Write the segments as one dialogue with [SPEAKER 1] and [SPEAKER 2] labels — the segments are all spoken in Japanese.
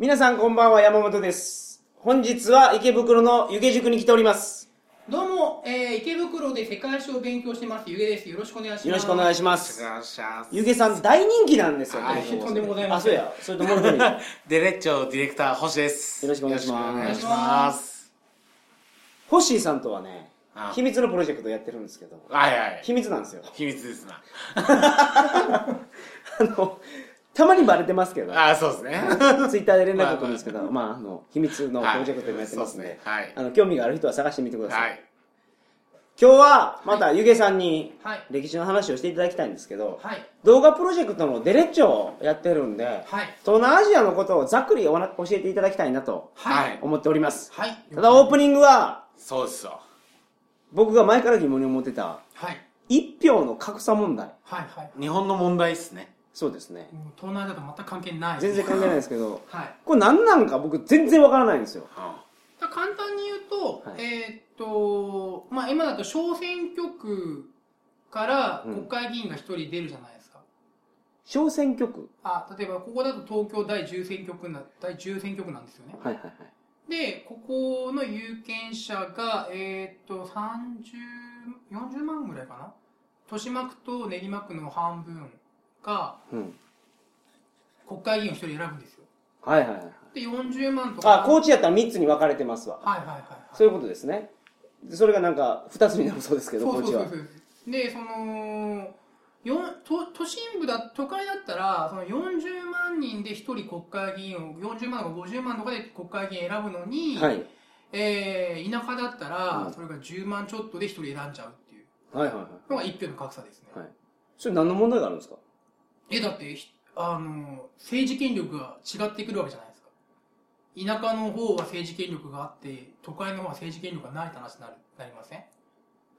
[SPEAKER 1] 皆さんこんばんは、山本です。本日は池袋の湯気塾に来ております。
[SPEAKER 2] どうも、えー、池袋で世界史を勉強してます、ゆげです。よろしくお願いします。
[SPEAKER 1] よろしくお願いします。湯気さん大人気なんですよ。
[SPEAKER 3] はい
[SPEAKER 1] この放送
[SPEAKER 2] とんでもございま
[SPEAKER 1] あ、
[SPEAKER 2] せん
[SPEAKER 1] そうや。それともう一人。よ
[SPEAKER 3] デレッチョディレクター星です
[SPEAKER 1] ろしくお願いします
[SPEAKER 3] よろくお願いします
[SPEAKER 1] ホッシーさんとはね
[SPEAKER 3] あ、
[SPEAKER 1] 秘密のプロジェクトやってるんですけど、
[SPEAKER 3] はいはい
[SPEAKER 1] 秘密なんですよ。
[SPEAKER 3] 秘密ですな
[SPEAKER 1] あの、たまにバレてますけど、
[SPEAKER 3] あそうですね。
[SPEAKER 1] ツイッターで連絡を取るんですけど、まあ、あ。の、秘密のプロジェクトもやってますんで
[SPEAKER 3] はい。
[SPEAKER 1] あの、興味がある人は探してみてください。
[SPEAKER 3] はい。
[SPEAKER 1] 今日は、また湯気さんに
[SPEAKER 2] はい、
[SPEAKER 1] 歴史の話をしていただきたいんですけど、
[SPEAKER 2] はい、
[SPEAKER 1] 動画プロジェクトのデレッチョをやってるんで、
[SPEAKER 2] はい、
[SPEAKER 1] 東南アジアのことをざっくりおな教えていただきたいなと
[SPEAKER 2] はい、
[SPEAKER 1] 思っております。
[SPEAKER 2] はい。
[SPEAKER 1] ただオープニングは、
[SPEAKER 3] そうですよ。
[SPEAKER 1] 僕が前から疑問に思ってた、
[SPEAKER 2] はい、
[SPEAKER 1] 一票の格差問題。
[SPEAKER 2] はい、はい。
[SPEAKER 3] 日本の問題ですね
[SPEAKER 1] そうですね。
[SPEAKER 2] もう東南アジアと全く関係ない。
[SPEAKER 1] 全然関係ないですけど、
[SPEAKER 2] はい。
[SPEAKER 1] これ何なんか僕全然わからないんですよ。
[SPEAKER 2] だから簡単に言うと、
[SPEAKER 1] はい
[SPEAKER 2] えーっと、まあ今だと小選挙区から
[SPEAKER 1] うん
[SPEAKER 2] 国会議員が一人出るじゃないですか。
[SPEAKER 1] 小選挙区？
[SPEAKER 2] あ、例えばここだと東京第10選挙区な、第10選挙区なんですよね。
[SPEAKER 1] はいはいはい。
[SPEAKER 2] で、ここの有権者が、えーっと、30、40万ぐらいかな？豊島区と練馬区の半分が
[SPEAKER 1] うん。
[SPEAKER 2] 国会議員を一人選ぶんですよ。
[SPEAKER 1] はいはいはい。
[SPEAKER 2] で、40万とか。
[SPEAKER 1] あ、高知やったら3つに分かれてますわ。
[SPEAKER 2] はいはいはいはい。
[SPEAKER 1] そういうことですね。でそれがなんか2つになるそうですけど、高知は。
[SPEAKER 2] そうそうそうでそのよ都都心部だ都会だったらその40万人で1人国会議員を40万とか50万とかで国会議員選ぶのに、
[SPEAKER 1] はい。
[SPEAKER 2] えー田舎だったら、
[SPEAKER 1] うん
[SPEAKER 2] それが10万ちょっとで1人選んじゃうっていう
[SPEAKER 1] はいはいはい。
[SPEAKER 2] のが一票の格差ですね、
[SPEAKER 1] はいそれ何の問題があるんですか？
[SPEAKER 2] えだってひあの政治権力が違ってくるわけじゃないですか。田舎の方は政治権力があって都会の方は政治権力がないって話になるなりません？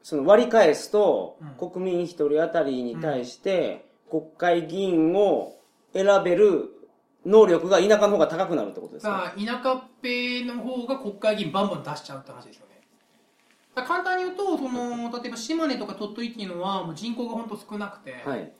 [SPEAKER 1] その割り返すと、
[SPEAKER 2] うん。
[SPEAKER 1] 国民一人当たりに対して、国会議員を選べる能力が田舎の方が高くなるってことですか？
[SPEAKER 2] 田舎っぺの方が国会議員バンバン出しちゃうって話ですよね。簡単に言うとその例えば島根とか鳥取っていうのはもう人口が本当少なくて、
[SPEAKER 1] はい。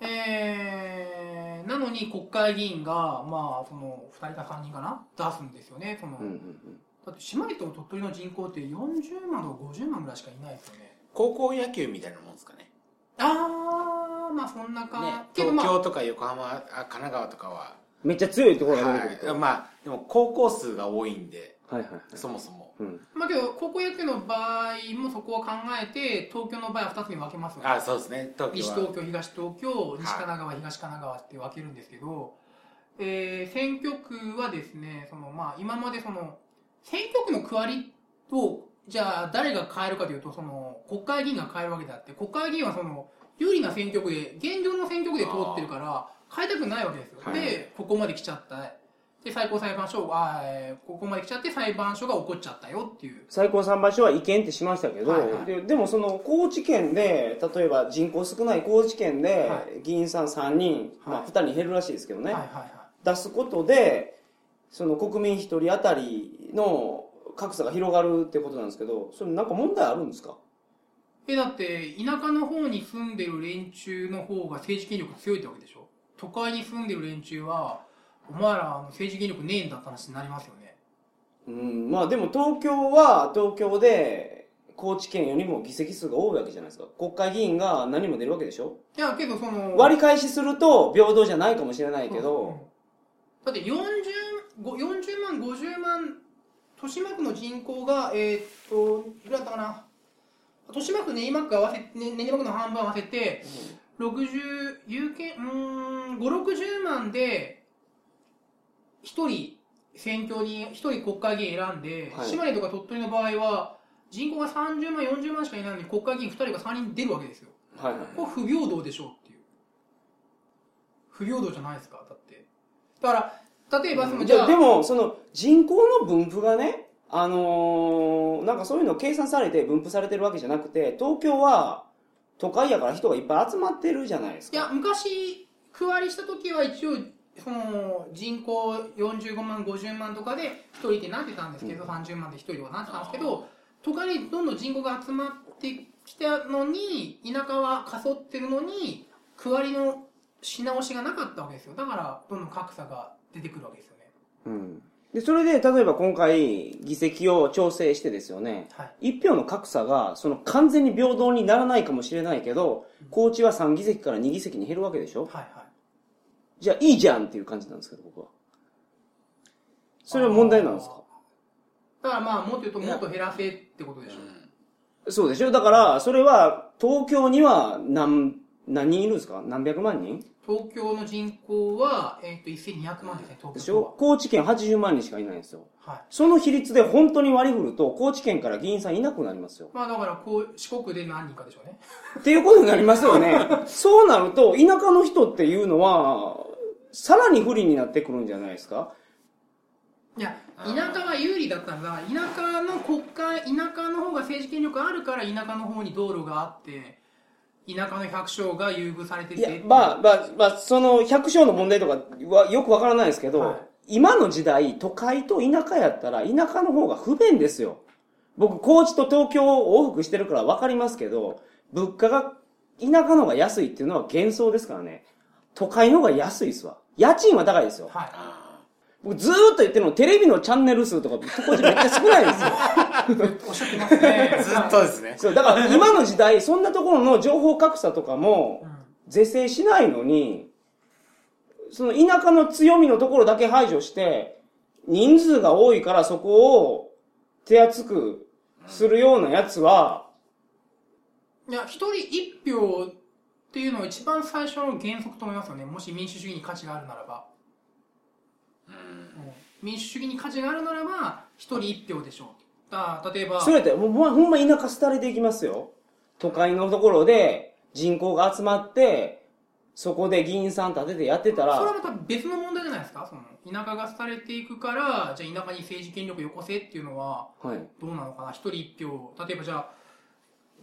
[SPEAKER 2] えーなのに国会議員がまあその2人か3人かな出すんですよねその、
[SPEAKER 1] うんうんうん。
[SPEAKER 2] だって島根と鳥取の人口って40万とか50万ぐらいしかいないですよね
[SPEAKER 3] 高校野球みたいなもんですかね
[SPEAKER 2] ああまあそんなか、
[SPEAKER 3] ね
[SPEAKER 2] けどまあ
[SPEAKER 3] 東京とか横浜あ神奈川とかは
[SPEAKER 1] めっちゃ強いところが出てくると。
[SPEAKER 3] はいまあでも高校数が多いんで
[SPEAKER 1] はいはいはい。
[SPEAKER 3] そもそも
[SPEAKER 1] うん。
[SPEAKER 2] まあけど高校野球の場合もそこは考えて東京の場合は2つに分けますよね
[SPEAKER 3] あそうですね。東京は。
[SPEAKER 2] 西東京、東東京、西神奈川、東神奈川って分けるんですけど、えー選挙区はですね、そのまあ今までその選挙区の区割りをじゃあ誰が変えるかというとその国会議員が変えるわけであって国会議員はその有利な選挙区で現状の選挙区で通ってるから変えたくないわけですよ、
[SPEAKER 3] はい。
[SPEAKER 2] でここまで来ちゃったで最高裁判所あー、えーここまで来ちゃって裁判所が起こっちゃったよっていう。
[SPEAKER 1] 最高裁判所は違憲ってしましたけど、
[SPEAKER 2] はいはい。
[SPEAKER 1] ででもその高知県で例えば人口少ない高知県で
[SPEAKER 2] は
[SPEAKER 1] 議員さん3人、まあ、
[SPEAKER 2] はい
[SPEAKER 1] 2人減るらしいですけどね、
[SPEAKER 2] はいはいはい。
[SPEAKER 1] 出すことでその国民1人当たりの格差が広がるってことなんですけどそれなんか問題あるんですか？
[SPEAKER 2] えだって田舎の方に住んでる連中の方が政治権力強いってわけでしょ？都会に住んでる連中はお前ら政治権力ねえんだって話になりますよね。
[SPEAKER 1] うん。まあでも東京は東京で高知県よりも議席数が多いわけじゃないですか。国会議員が何も出るわけでしょ？
[SPEAKER 2] いやけどその
[SPEAKER 1] 割り返しすると平等じゃないかもしれないけ
[SPEAKER 2] うん。
[SPEAKER 1] ど、
[SPEAKER 2] だって40ご40万50万豊島区の人口がえーっといくらだったかな？豊島区練馬区合わせね練馬区の半分合わせて60有権うーん560万で1人選挙に1人国会議員選んで、
[SPEAKER 1] はい。
[SPEAKER 2] 島根とか鳥取の場合は人口が30万40万しかいないのに国会議員2人が3人出るわけですよ。
[SPEAKER 1] はい。はい
[SPEAKER 2] これ不平等でしょうっていう。不平等じゃないですか？だって。だから例えばそのじゃあ
[SPEAKER 1] じゃあでもその人口の分布がねあのーなんかそういうの計算されて分布されてるわけじゃなくて東京は都会やから人がいっぱい集まってるじゃないですか。
[SPEAKER 2] いや昔区割りした時は一応その人口45万50万とかで1人ってなってたんですけど、30万で1人とかなってたんですけど都会にどんどん人口が集まってきたのに田舎は過疎ってるのに区割りのし直しがなかったわけですよ。だからどんどん格差が出てくるわけですよね。
[SPEAKER 1] うん。で、それで、例えば今回、議席を調整してですよね、
[SPEAKER 2] はい。
[SPEAKER 1] 一票の格差が、その完全に平等にならないかもしれないけど、高知は3議席から2議席に減るわけでしょ。
[SPEAKER 2] はいはい
[SPEAKER 1] じゃあいいじゃんっていう感じなんですけど、僕は。それは問題なんですか？
[SPEAKER 2] だからまあもっと言うともっと減らせってことでしょ。
[SPEAKER 1] そうでしょ？だから、それは、東京には何、何人いるんですか？何百万人？
[SPEAKER 2] 東京の人口は、えっと1200万ですね東
[SPEAKER 1] でしょ？高知県80万人しかいないんですよ。
[SPEAKER 2] ははい。
[SPEAKER 1] その比率で本当に割り振ると、高知県から議員さんいなくなりますよ。
[SPEAKER 2] まあだからこう四国で何人かでしょうね。
[SPEAKER 1] っていうことになりますよね。そうなると、田舎の人っていうのは、さらに不利になってくるんじゃないですか？
[SPEAKER 2] いや田舎は有利だったんだ田舎の国会田舎の方が政治権力あるから田舎の方に道路があって田舎の百姓が優遇されてて
[SPEAKER 1] いや、まあ、まあ、まあ、その百姓の問題とかはよくわからないですけど、
[SPEAKER 2] はい
[SPEAKER 1] 今の時代、都会と田舎やったら、田舎の方が不便ですよ。僕、高知と東京を往復してるからわかりますけど、物価が田舎の方が安いっていうのは幻想ですからね。都会の方が安いですわ。家賃は高いですよ。
[SPEAKER 2] はい
[SPEAKER 3] あ
[SPEAKER 1] 僕ずーっと言ってるの、テレビのチャンネル数とか、高知めっちゃ少ないですよ。
[SPEAKER 2] おっしゃってますね
[SPEAKER 3] ーずっとですね。
[SPEAKER 1] そう、だから今の時代、そんなところの情報格差とかも
[SPEAKER 2] うん
[SPEAKER 1] 是正しないのに、その田舎の強みのところだけ排除して、人数が多いからそこを手厚くするようなやつは、
[SPEAKER 2] いや、一人一票っていうのは一番最初の原則と思いますよね。もし民主主義に価値があるならば。
[SPEAKER 3] うん
[SPEAKER 2] 民主主義に価値があるならば、一人一票でしょう。だ例えば、
[SPEAKER 1] それってもうほんま田舎廃れていきますよ。都会のところで人口が集まって、そこで議員さん立ててやってたら、
[SPEAKER 2] それはまた別の問題じゃないですか？その田舎が廃れていくから、じゃあ田舎に政治権力よこせっていうのは、
[SPEAKER 1] はい。
[SPEAKER 2] どうなのかな？一人一票。例えばじゃあ、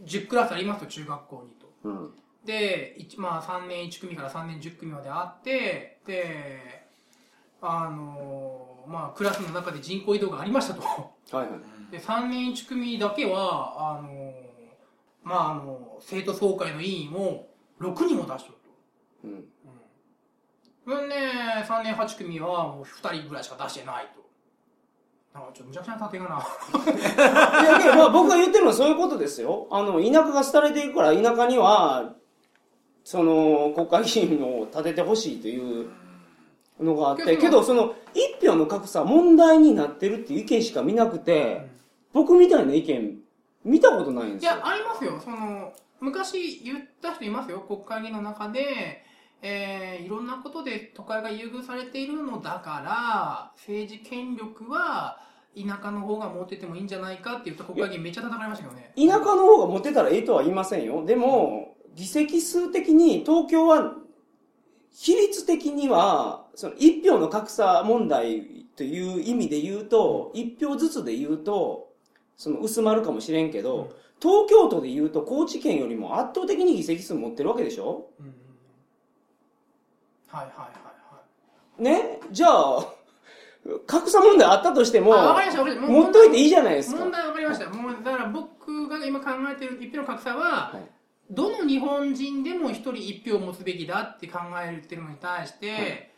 [SPEAKER 2] 10クラスありますと、中学校にと。
[SPEAKER 1] うん。
[SPEAKER 2] で、一まあ、3年1組から3年10組まであって、で、あのまあ、クラスの中で人口移動がありましたと。
[SPEAKER 1] はいはい。
[SPEAKER 2] で、3年1組だけは、あのまあ、あの、生徒総会の委員を6人も出しとると。
[SPEAKER 1] うん。
[SPEAKER 2] それで、3年8組はもう2人ぐらいしか出してないと。なんかちょっとむちゃくちゃな縦がな。
[SPEAKER 1] い やいや、まあ、僕が言ってるのはそういうことですよ。あの、田舎が廃れていくから、田舎には、その、国会議員を立ててほしいというのがあって、
[SPEAKER 2] けど
[SPEAKER 1] その、一票の格差、問題になってるっていう意見しか見なくて、僕みたいな意見、見たことないんですよ
[SPEAKER 2] いや、。ありますよ。その、昔言った人いますよ。国会議員の中で、えーいろんなことで都会が優遇されているのだから、政治権力は田舎の方が持っててもいいんじゃないかって言った国会議員めっちゃ叩かれましたけどね。
[SPEAKER 1] 田舎の方が持ってたらいいとは言いませんよ。でも、議席数的に東京は、比率的には、その一票の格差問題という意味で言うと、一票ずつで言うと、その薄まるかもしれんけど、東京都で言うと高知県よりも圧倒的に議席数持ってるわけでしょ？
[SPEAKER 2] うんはいはいはいはい。
[SPEAKER 1] ね？じゃあ、格差問題あったとしても、持っといていいじゃないですか。
[SPEAKER 2] 問題わかりました。もうだから僕が今考えてる一票の格差は、
[SPEAKER 1] はい
[SPEAKER 2] どの日本人でも一人一票を持つべきだって考えてるのに対して、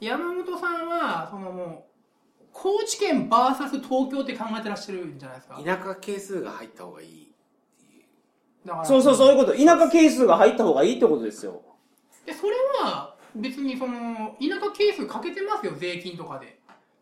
[SPEAKER 2] 山本さんはそのもう高知県 VS 東京って考えてらっしゃるんじゃないですか。
[SPEAKER 3] 田舎係数が入った方がいい。
[SPEAKER 2] だから
[SPEAKER 1] そうそう、そういうこと。田舎係数が入った方がいいってことですよ。
[SPEAKER 2] でそれは別にその田舎係数かけてますよ税金とかで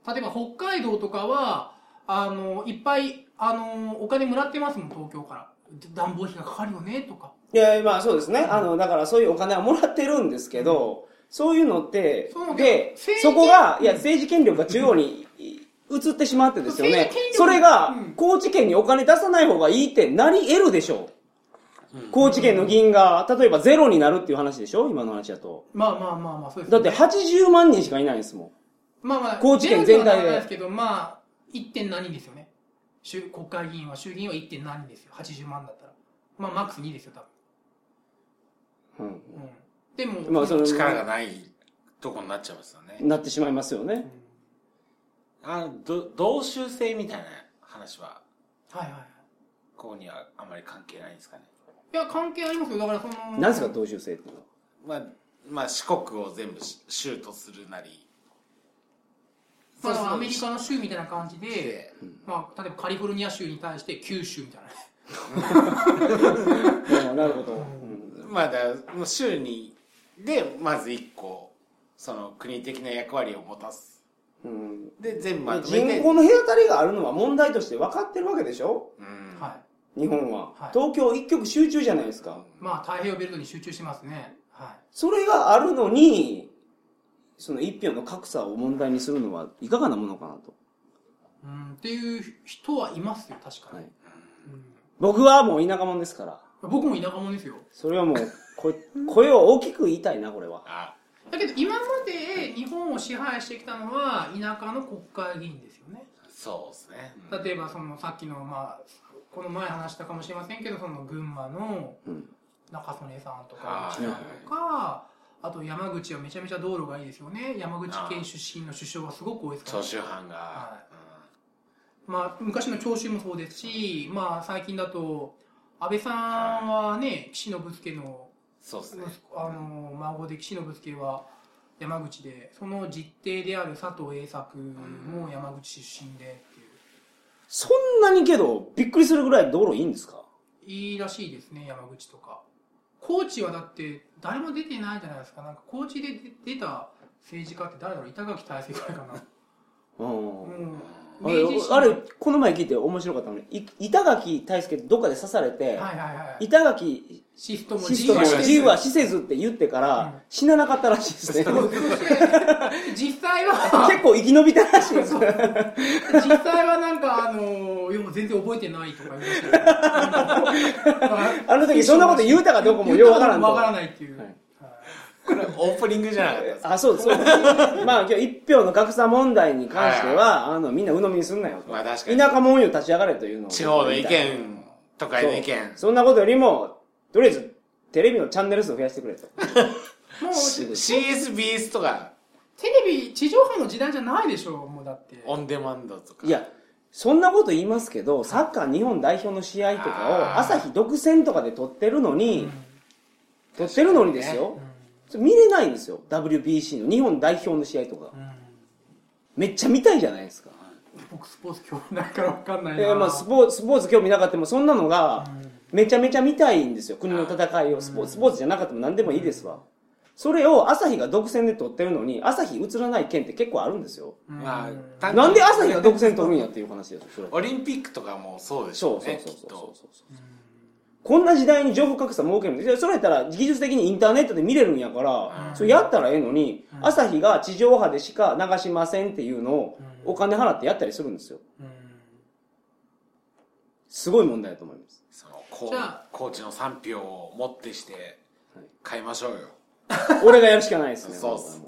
[SPEAKER 2] 例えば北海道とかはあのいっぱいあのお金もらってますもん東京から暖房費がかかるよねとか
[SPEAKER 1] いや、まあそうですね。あの、だからそういうお金はもらってるんですけど、そういうのってで、そこが、いや、政治権力が中央に移ってしまってですよねそれが
[SPEAKER 2] うん、
[SPEAKER 1] 高知県にお金出さない方がいいってなり得るでしょう。高知県の議員が、例えばゼロになるっていう話でしょ？今の話だと。
[SPEAKER 2] まあまあまあまあそうです
[SPEAKER 1] だって80万人しかいないんですもん。
[SPEAKER 2] まあまあ
[SPEAKER 1] 高知県全体で
[SPEAKER 2] ですけどまあ 1. 点何人ですよね衆国会議員は衆議院は 1. 点何人ですよ80万だったらまあマックス2ですよ多
[SPEAKER 1] うん。
[SPEAKER 2] 分、うん、でも、
[SPEAKER 1] まあその
[SPEAKER 3] 力がないとこになっちゃいますよね。
[SPEAKER 1] なってしまいますよね。
[SPEAKER 3] あど同州制みたいな話は、
[SPEAKER 2] はいはいはい
[SPEAKER 3] ここにはあまり関係ないんですかね。
[SPEAKER 2] いや関係ありますよだからその
[SPEAKER 1] 何ですか、同州制っていうのは？
[SPEAKER 3] まあ、まあ、四国を全部し州とするなり、そうそう
[SPEAKER 2] まあ、アメリカの州みたいな感じで、
[SPEAKER 3] で
[SPEAKER 2] まあ、例えばカリフォルニア州に対して9州みたいな
[SPEAKER 1] なるほど。うん
[SPEAKER 3] まあだからもう州にでまず一個その国的な役割を持たす
[SPEAKER 1] うん
[SPEAKER 3] で全部まとめて
[SPEAKER 1] 人口の隔たりがあるのは問題として分かってるわけでしょ？
[SPEAKER 3] うん
[SPEAKER 2] は
[SPEAKER 1] 日本は、
[SPEAKER 2] はい
[SPEAKER 1] 東京一極集中じゃないですか。
[SPEAKER 2] い。まあ、太平洋ベルトに集中してますね。はい。
[SPEAKER 1] それがあるのに、その一票の格差を問題にするのはいかがなものかなと。
[SPEAKER 2] うん、っていう人はいますよ、確かに。
[SPEAKER 1] はい僕はもう田舎者ですから、
[SPEAKER 2] うん、僕も田舎者ですよ。
[SPEAKER 1] それはもうこ 声を大きく言いたいな、これは。
[SPEAKER 3] あ
[SPEAKER 2] だけど、今まで日本を支配してきたのは田舎の国会議員ですよね。
[SPEAKER 3] そうですね
[SPEAKER 2] 例えば、そのさっきの、まあ、この前話したかもしれませんけど、その群馬の
[SPEAKER 1] うん
[SPEAKER 2] 中曽根さんとか、とか、あと山口はめちゃめちゃ道路がいいですよね。山口県出身の首相がすごく多いですから
[SPEAKER 3] 長。州藩が、
[SPEAKER 2] はまあ、昔の長州もそうですし、まあ、最近だと安倍さんはね岸信介の
[SPEAKER 3] そうですね。
[SPEAKER 2] あの孫で岸信介は山口でその実弟である佐藤栄作も山口出身でっていう。
[SPEAKER 1] そんなにけど、びっくりするぐらい道路いいんですか？
[SPEAKER 2] いいらしいですね山口とか。高知はだって誰も出てないじゃないですか。なんか高知で出出た政治家って誰だろう？板垣大成ぐらいかな。
[SPEAKER 1] うん。
[SPEAKER 2] うん
[SPEAKER 1] あれあれ、この前聞いて面白かったのに、い板垣大輔どっかで刺されて、
[SPEAKER 2] はいはいはい
[SPEAKER 1] 板垣
[SPEAKER 2] シストも
[SPEAKER 3] 自由は
[SPEAKER 1] 自由は死せず。って言ってから、
[SPEAKER 2] うん
[SPEAKER 1] 死ななかったらしいですね。
[SPEAKER 2] そう 実際は。
[SPEAKER 1] 結構生き延びたらしいです。
[SPEAKER 2] 実際はなんかあのいや全然覚えてないとか言いましたよ
[SPEAKER 1] あの時そんなこと言うたかどうかもようわからんと。
[SPEAKER 2] わからないっていう、
[SPEAKER 1] はい
[SPEAKER 2] はい
[SPEAKER 3] これオープニングじゃなかったですか？
[SPEAKER 1] あ、そうそう。まあ今日一票の格差問題に関しては、あの、みんな鵜呑みにすんなよと。
[SPEAKER 3] まあ確かに。
[SPEAKER 1] 田舎者よ立ち上がれというのを。
[SPEAKER 3] 地方の意見とかの意見。
[SPEAKER 1] そんなことよりも、とりあえず、テレビのチャンネル数を増やしてくれと。
[SPEAKER 2] もう
[SPEAKER 3] CSBS とか。
[SPEAKER 2] テレビ地上波の時代じゃないでしょもうだって。
[SPEAKER 3] オンデマンドとか。
[SPEAKER 1] いや、そんなこと言いますけど、サッカー日本代表の試合とかを、朝日独占とかで撮ってるの
[SPEAKER 2] うん。
[SPEAKER 1] に、撮ってるのにですよ。見れないんですよ。WBC の日本代表の試合とか。
[SPEAKER 2] うんうん
[SPEAKER 1] めっちゃ見たいじゃないですか。
[SPEAKER 2] 僕スポーツ興味ないからわかんないな、
[SPEAKER 1] えーまあ、スポーツ、スポーツ興味なかったも、そんなのが、めちゃめちゃ見たいんですよ。国の戦いを。スポスポーツじゃなかったも何でもいいですわ。それを朝日が独占で撮ってるのに、朝日映らない県って結構あるんですよ。
[SPEAKER 2] うん
[SPEAKER 3] ま
[SPEAKER 1] なんで朝日が独占撮るんやっていう話ですよ、それ。
[SPEAKER 3] オリンピックとかもそうでしょ
[SPEAKER 1] そううそう
[SPEAKER 3] ねきっ
[SPEAKER 1] そうそうそう
[SPEAKER 3] と
[SPEAKER 1] そう。こんな時代に情報格差設けるんですよ。それやったら技術的にインターネットで見れるんやから、それやったらええのに、朝日が地上波でしか流しませんっていうのをお金払ってやったりするんですよ。
[SPEAKER 2] うん。
[SPEAKER 1] すごい問題だと思います。
[SPEAKER 3] そのこう
[SPEAKER 2] じゃあ。
[SPEAKER 3] コーチの賛否をもってして変えましょうよ。
[SPEAKER 1] 俺がやるしかないですね。
[SPEAKER 3] そうっす。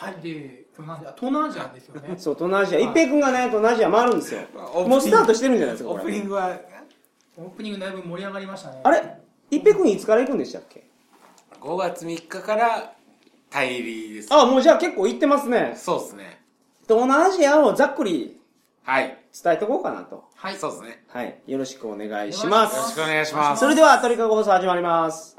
[SPEAKER 1] はい。
[SPEAKER 2] はい。で東南アジア東南アジアですよね
[SPEAKER 1] そう、東南アジア。一平君がね、東南アジア回るんですよ。もうスタートしてるんじゃないですか、
[SPEAKER 3] オー。プニングは
[SPEAKER 2] オープニングだいぶ盛り上がりましたね
[SPEAKER 1] あれ？一平君いつから行くんでしたっけ
[SPEAKER 3] ？5月3日からタイ入りです
[SPEAKER 1] あ、もうじゃあ結構行ってますね。
[SPEAKER 3] そうですね
[SPEAKER 1] 東南アジアをざっくり
[SPEAKER 3] はい
[SPEAKER 1] 伝えとこうかなと。
[SPEAKER 2] はい
[SPEAKER 3] そうですね
[SPEAKER 1] はい。よろしくお願いします
[SPEAKER 3] よろし。くお願いします
[SPEAKER 1] それでは、鳥かご放送始まります。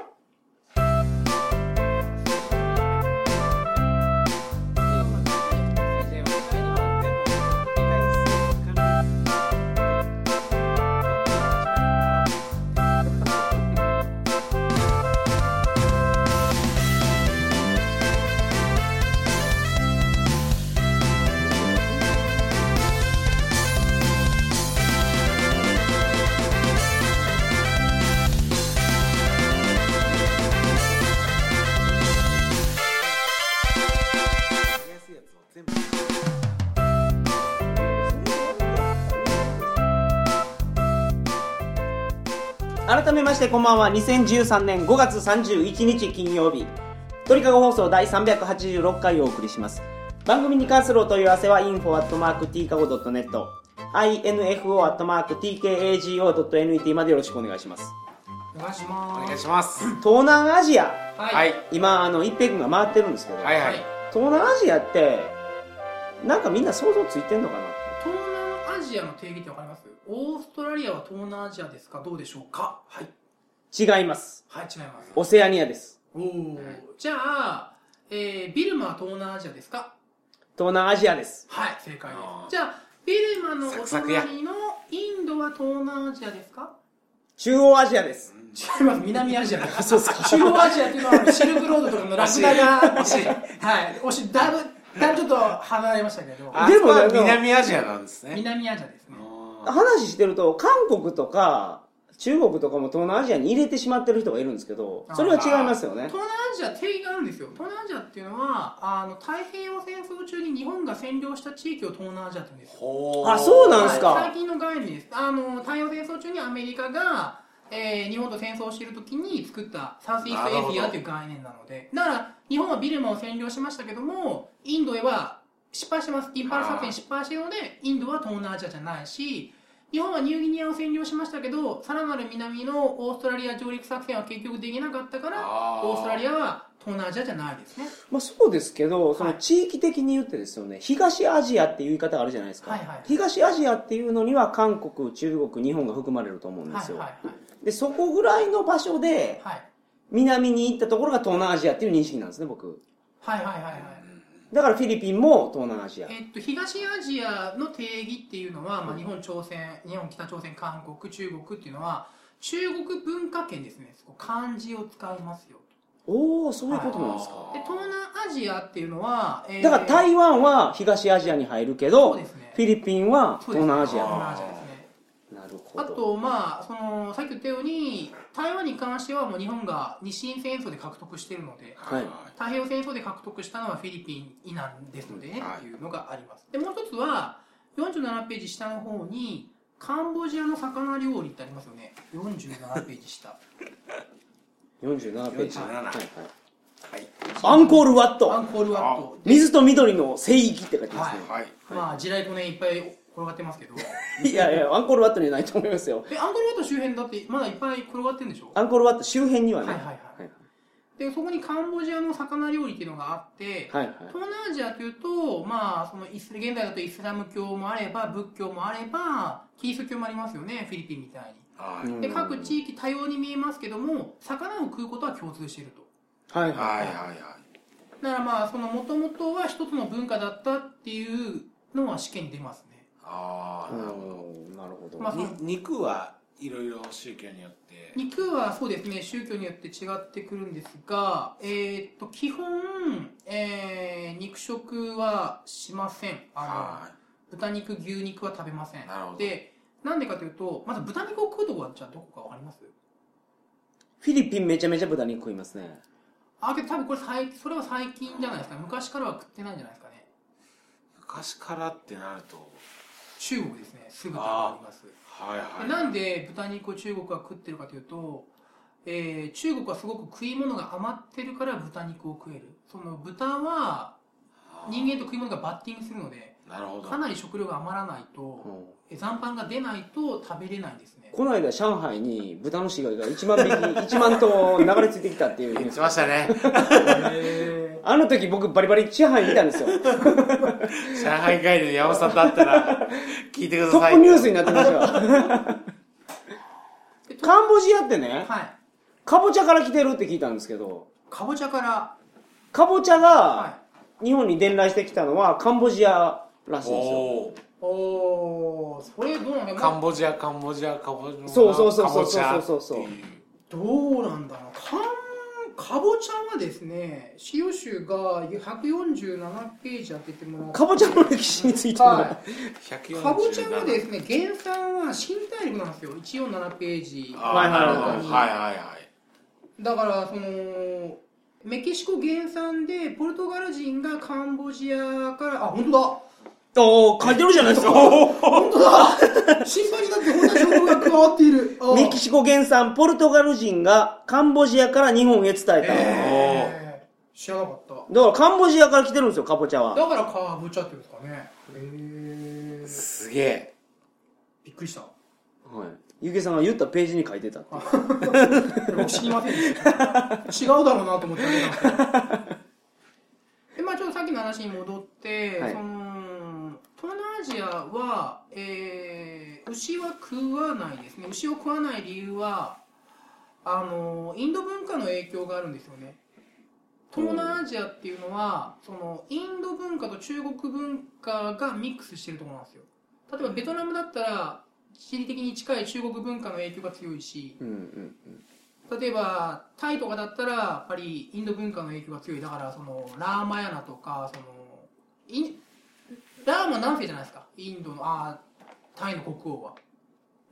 [SPEAKER 1] めましてこんばんは。2013年5月31日金曜日。鳥かご放送第386回をお送りします。番組に関するお問い合わせは info.tkago.net info.tkago.net までよろしくお願いします。
[SPEAKER 2] お願いし
[SPEAKER 3] お
[SPEAKER 2] ます。
[SPEAKER 3] 願いします。
[SPEAKER 1] 東南アジア。
[SPEAKER 2] はい、
[SPEAKER 3] はい。
[SPEAKER 1] 今あの一平君が回ってるんですけど、
[SPEAKER 3] はいはい。
[SPEAKER 1] 東南アジアってなんかみんな想像ついてんのかな？
[SPEAKER 2] 東南アジアの定義ってわかります？オーストラリアは東南アジアですか？どうでしょうか？はい。
[SPEAKER 1] 違います。
[SPEAKER 2] はい違います。
[SPEAKER 1] オセアニアです。
[SPEAKER 2] おおじゃあえービルマは東南アジアですか？
[SPEAKER 1] 東南アジアです。
[SPEAKER 2] はい正解です。じゃあビルマのお隣のインドは東南アジアですか？
[SPEAKER 1] 中央アジアです。
[SPEAKER 2] 違います南アジアです そうですか中央アジアっていうのはシルクロードとかのラクダが
[SPEAKER 3] 惜しい。
[SPEAKER 2] はい。惜しい。だいぶだいぶちょっと離れましたけど。
[SPEAKER 1] でもね
[SPEAKER 3] 南アジアなんですね。
[SPEAKER 2] 南アジアですね
[SPEAKER 1] 話してると、韓国とか、中国とかも東南アジアに入れてしまってる人がいるんですけど、それは違いますよね。
[SPEAKER 2] 東南アジア定義があるんですよ。東南アジアっていうのはあの太平洋戦争中に日本が占領した地域を東南アジアって言うんですよ。
[SPEAKER 1] あそうなんすか。
[SPEAKER 2] はい。最近の概念です。あの太平洋戦争中にアメリカが、えー日本と戦争をしている時に作ったサウスイーストエリアという概念なので。だから日本はビルマを占領しましたけどもインドへは失敗してます。インパール作戦に失敗しているのでインドは東南アジアじゃないし日本はニューギニアを占領しましたけどさらなる南のオーストラリア上陸作戦は結局できなかったからオーストラリアは東南アジアじゃないですね。
[SPEAKER 1] まあそうですけど、その
[SPEAKER 2] はい
[SPEAKER 1] 地域的に言ってですよね、東アジアっていう言い方があるじゃないですか。
[SPEAKER 2] はいはい
[SPEAKER 1] 東アジアっていうのには韓国、中国、日本が含まれると思うんですよ。
[SPEAKER 2] はいはい
[SPEAKER 1] で、そこぐらいの場所で、
[SPEAKER 2] はいはい。
[SPEAKER 1] 南に行ったところが東南アジアっていう認識なんですね、僕。
[SPEAKER 2] はいはいはいはい
[SPEAKER 1] だからフィリピンも東南アジア。
[SPEAKER 2] えっと、東アジアの定義っていうのは、まあ、日本朝鮮日本北朝鮮韓国中国っていうのは中国文化圏ですね漢字を使いますよ
[SPEAKER 1] おお、そういうことなんですか。
[SPEAKER 2] で東南アジアっていうのは、えー
[SPEAKER 1] だから台湾は東アジアに入るけど、
[SPEAKER 2] ね
[SPEAKER 1] フィリピンは東南アジ
[SPEAKER 2] 東南
[SPEAKER 1] ア。
[SPEAKER 2] アジアです。あとまあそのさっき言ったように台湾に関してはもう日本が日清戦争で獲得しているので
[SPEAKER 1] はい。
[SPEAKER 2] 太平洋戦争で獲得したのはフィリピン以南ですのでね、
[SPEAKER 3] はい。
[SPEAKER 2] っていうのがあります。でもう一つは47ページ下の方にカンボジアの魚料理ってありますよね。47ページ下。
[SPEAKER 1] 47ページ。
[SPEAKER 3] 47
[SPEAKER 1] はいはい。
[SPEAKER 3] はい。
[SPEAKER 1] アンコールワッ
[SPEAKER 2] ア
[SPEAKER 1] ト。
[SPEAKER 2] ンコールワット。
[SPEAKER 1] 水と緑の聖域って書いてますね。
[SPEAKER 3] はい。
[SPEAKER 2] まあ地雷粉ねいっぱい転がってますけど。
[SPEAKER 1] いやいや、アンコールワットにはないと思いますよ。
[SPEAKER 2] えアンコールワット周辺だってまだいっぱい転がってるんでしょ？
[SPEAKER 1] アンコールワット周辺にはね。
[SPEAKER 2] はいはいはいでそこにカンボジアの魚料理っていうのがあって、
[SPEAKER 1] はいはい。
[SPEAKER 2] 東南アジアというと、まあ、そのイス現在だとイスラム教もあれば仏教もあればキリスト教もありますよねフィリピンみたいに。
[SPEAKER 3] はい。
[SPEAKER 1] うん
[SPEAKER 2] で各地域多様に見えますけども魚を食うことは共通していると。
[SPEAKER 1] はいは
[SPEAKER 3] はいはいはい。
[SPEAKER 2] だからまあその元々は一つの文化だったっていうのは試験に出ますね
[SPEAKER 3] あ
[SPEAKER 1] い。
[SPEAKER 3] あなるほ
[SPEAKER 1] うん。なるほど。
[SPEAKER 2] まあ
[SPEAKER 3] 肉はいろいろ宗教によって。
[SPEAKER 2] 肉はそうですね宗教によって違ってくるんですが、えーっと基本、えー肉食はしません。あ
[SPEAKER 3] は
[SPEAKER 2] の豚肉牛肉は食べません。
[SPEAKER 3] なるほど。
[SPEAKER 2] でなんでかというとまず豚肉を食うとこはじゃあどこかわかります？
[SPEAKER 1] フィリピンめちゃめちゃ豚肉食いますね。
[SPEAKER 2] あけど多分これ最それは最近じゃないですか。昔からは食ってないんじゃないですかね。
[SPEAKER 3] い昔からってなると
[SPEAKER 2] 中国ですね。すぐあります。
[SPEAKER 3] はいはい。
[SPEAKER 2] でなんで豚肉を中国が食ってるかというと、えー中国はすごく食い物が余ってるから豚肉を食える。その豚は人間と食い物がバッティングするので
[SPEAKER 3] なるほど。
[SPEAKER 2] かなり食料が余らないと
[SPEAKER 1] う。ん
[SPEAKER 2] え残飯が出ないと食べれないんですね。
[SPEAKER 1] この間上海に豚の死骸が1万匹、1万頭流れ着いてきたっていう
[SPEAKER 3] 言ってましたね。
[SPEAKER 2] へ
[SPEAKER 1] あの時僕バリバリ上海にいたんですよ。
[SPEAKER 3] 上海帰りの山本さんだったら聞いてくだ
[SPEAKER 1] トッ
[SPEAKER 3] さい
[SPEAKER 1] プニュースになってましたよ。
[SPEAKER 2] ー
[SPEAKER 1] カンボジアってね、
[SPEAKER 2] はい。
[SPEAKER 1] カボチャから来てるって聞いたんですけど、
[SPEAKER 2] かぼちゃから？
[SPEAKER 1] カボチャ
[SPEAKER 2] は
[SPEAKER 1] が日本に伝来してきたのはカンボジアらしいんですよ。
[SPEAKER 3] お
[SPEAKER 2] いおーそれどうなん
[SPEAKER 3] カンボジアカンボジアカボジア
[SPEAKER 1] そうそうそうそう
[SPEAKER 3] カボチャ
[SPEAKER 1] そうそうそう。
[SPEAKER 2] どうなんだろうかぼちゃはですね資料集が147ページ当ててもらって
[SPEAKER 1] カボチャの歴史についての、
[SPEAKER 2] は
[SPEAKER 3] 147
[SPEAKER 2] かぼちゃはですね原産は新大陸なんですよ。147ページ。
[SPEAKER 3] あ
[SPEAKER 1] はいはいはい
[SPEAKER 3] ーなるほど。はいはいはい
[SPEAKER 2] だからそのメキシコ原産でポルトガル人がカンボジアからあ本当
[SPEAKER 1] おー書いてるじゃないですか。
[SPEAKER 2] だ。本当だ。心配になってこんな情報が加わっている。あ
[SPEAKER 1] メキシコ原産ポルトガル人がカンボジアから日本へ伝えた。
[SPEAKER 2] えー。知らなかった。
[SPEAKER 1] だからカンボジアから来てるんですよ、カボチャは。
[SPEAKER 2] だからかぼちゃって言うんですかね。へえ
[SPEAKER 3] すげえ。
[SPEAKER 2] びっくりした。
[SPEAKER 1] はい。ゆげさんが言ったページに書いてたって。
[SPEAKER 2] 僕知りません。違うだろうなと思ってあげたんですけど。でまあちょっとさっきの話に戻って、
[SPEAKER 1] はい。
[SPEAKER 2] その東南アジアは、えー牛は食わないですね。牛を食わない理由はあのインド文化の影響があるんですよね。東南アジアっていうのはそのインド文化と中国文化がミックスしてるところなんですよ。例えばベトナムだったら地理的に近い中国文化の影響が強いし
[SPEAKER 1] うんうん。
[SPEAKER 2] 例えばタイとかだったらやっぱりインド文化の影響が強い。だからそのラーマヤナとかそのインラーマ何世じゃないですか？インドのあータイの国王は。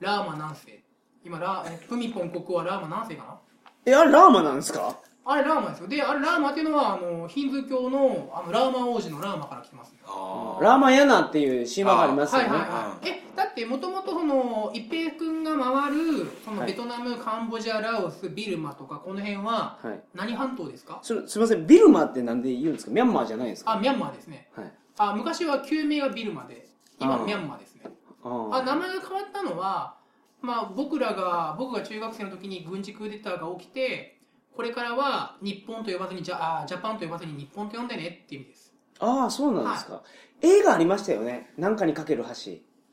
[SPEAKER 2] ラーマ何世？今ラープミポン国王はラーマ何世かな？
[SPEAKER 1] え、あれラーマなんですか？
[SPEAKER 2] あれラーマですよ。であれラーマっていうのはあのヒンズー教のあのラーマ王子のラーマから来てます
[SPEAKER 3] あ
[SPEAKER 1] ラーマヤナっていう神話がありますよね。
[SPEAKER 2] はいはいはい。えだってもともとその一平君が回るその
[SPEAKER 1] はい。
[SPEAKER 2] ベトナム、カンボジアラオスビルマとかこの辺は
[SPEAKER 1] はい。
[SPEAKER 2] 何半島ですか？
[SPEAKER 1] そすみません、ビルマってなんで言うんですか？ミャンマーじゃないんですか？
[SPEAKER 2] あミャンマーですね。
[SPEAKER 1] はい。
[SPEAKER 2] あ昔は旧名がビルマで今ミャンマーですね。
[SPEAKER 1] あ
[SPEAKER 2] あ名前が変わったのは、まあ、僕らが僕が中学生の時に軍事クーデターが起きてこれからは日本と呼ばずにジャあージャパンと呼ばずに日本と呼んでねっていう意味です。
[SPEAKER 1] ああ、そうなんですか。映画ありましたよね。なんかにかける橋。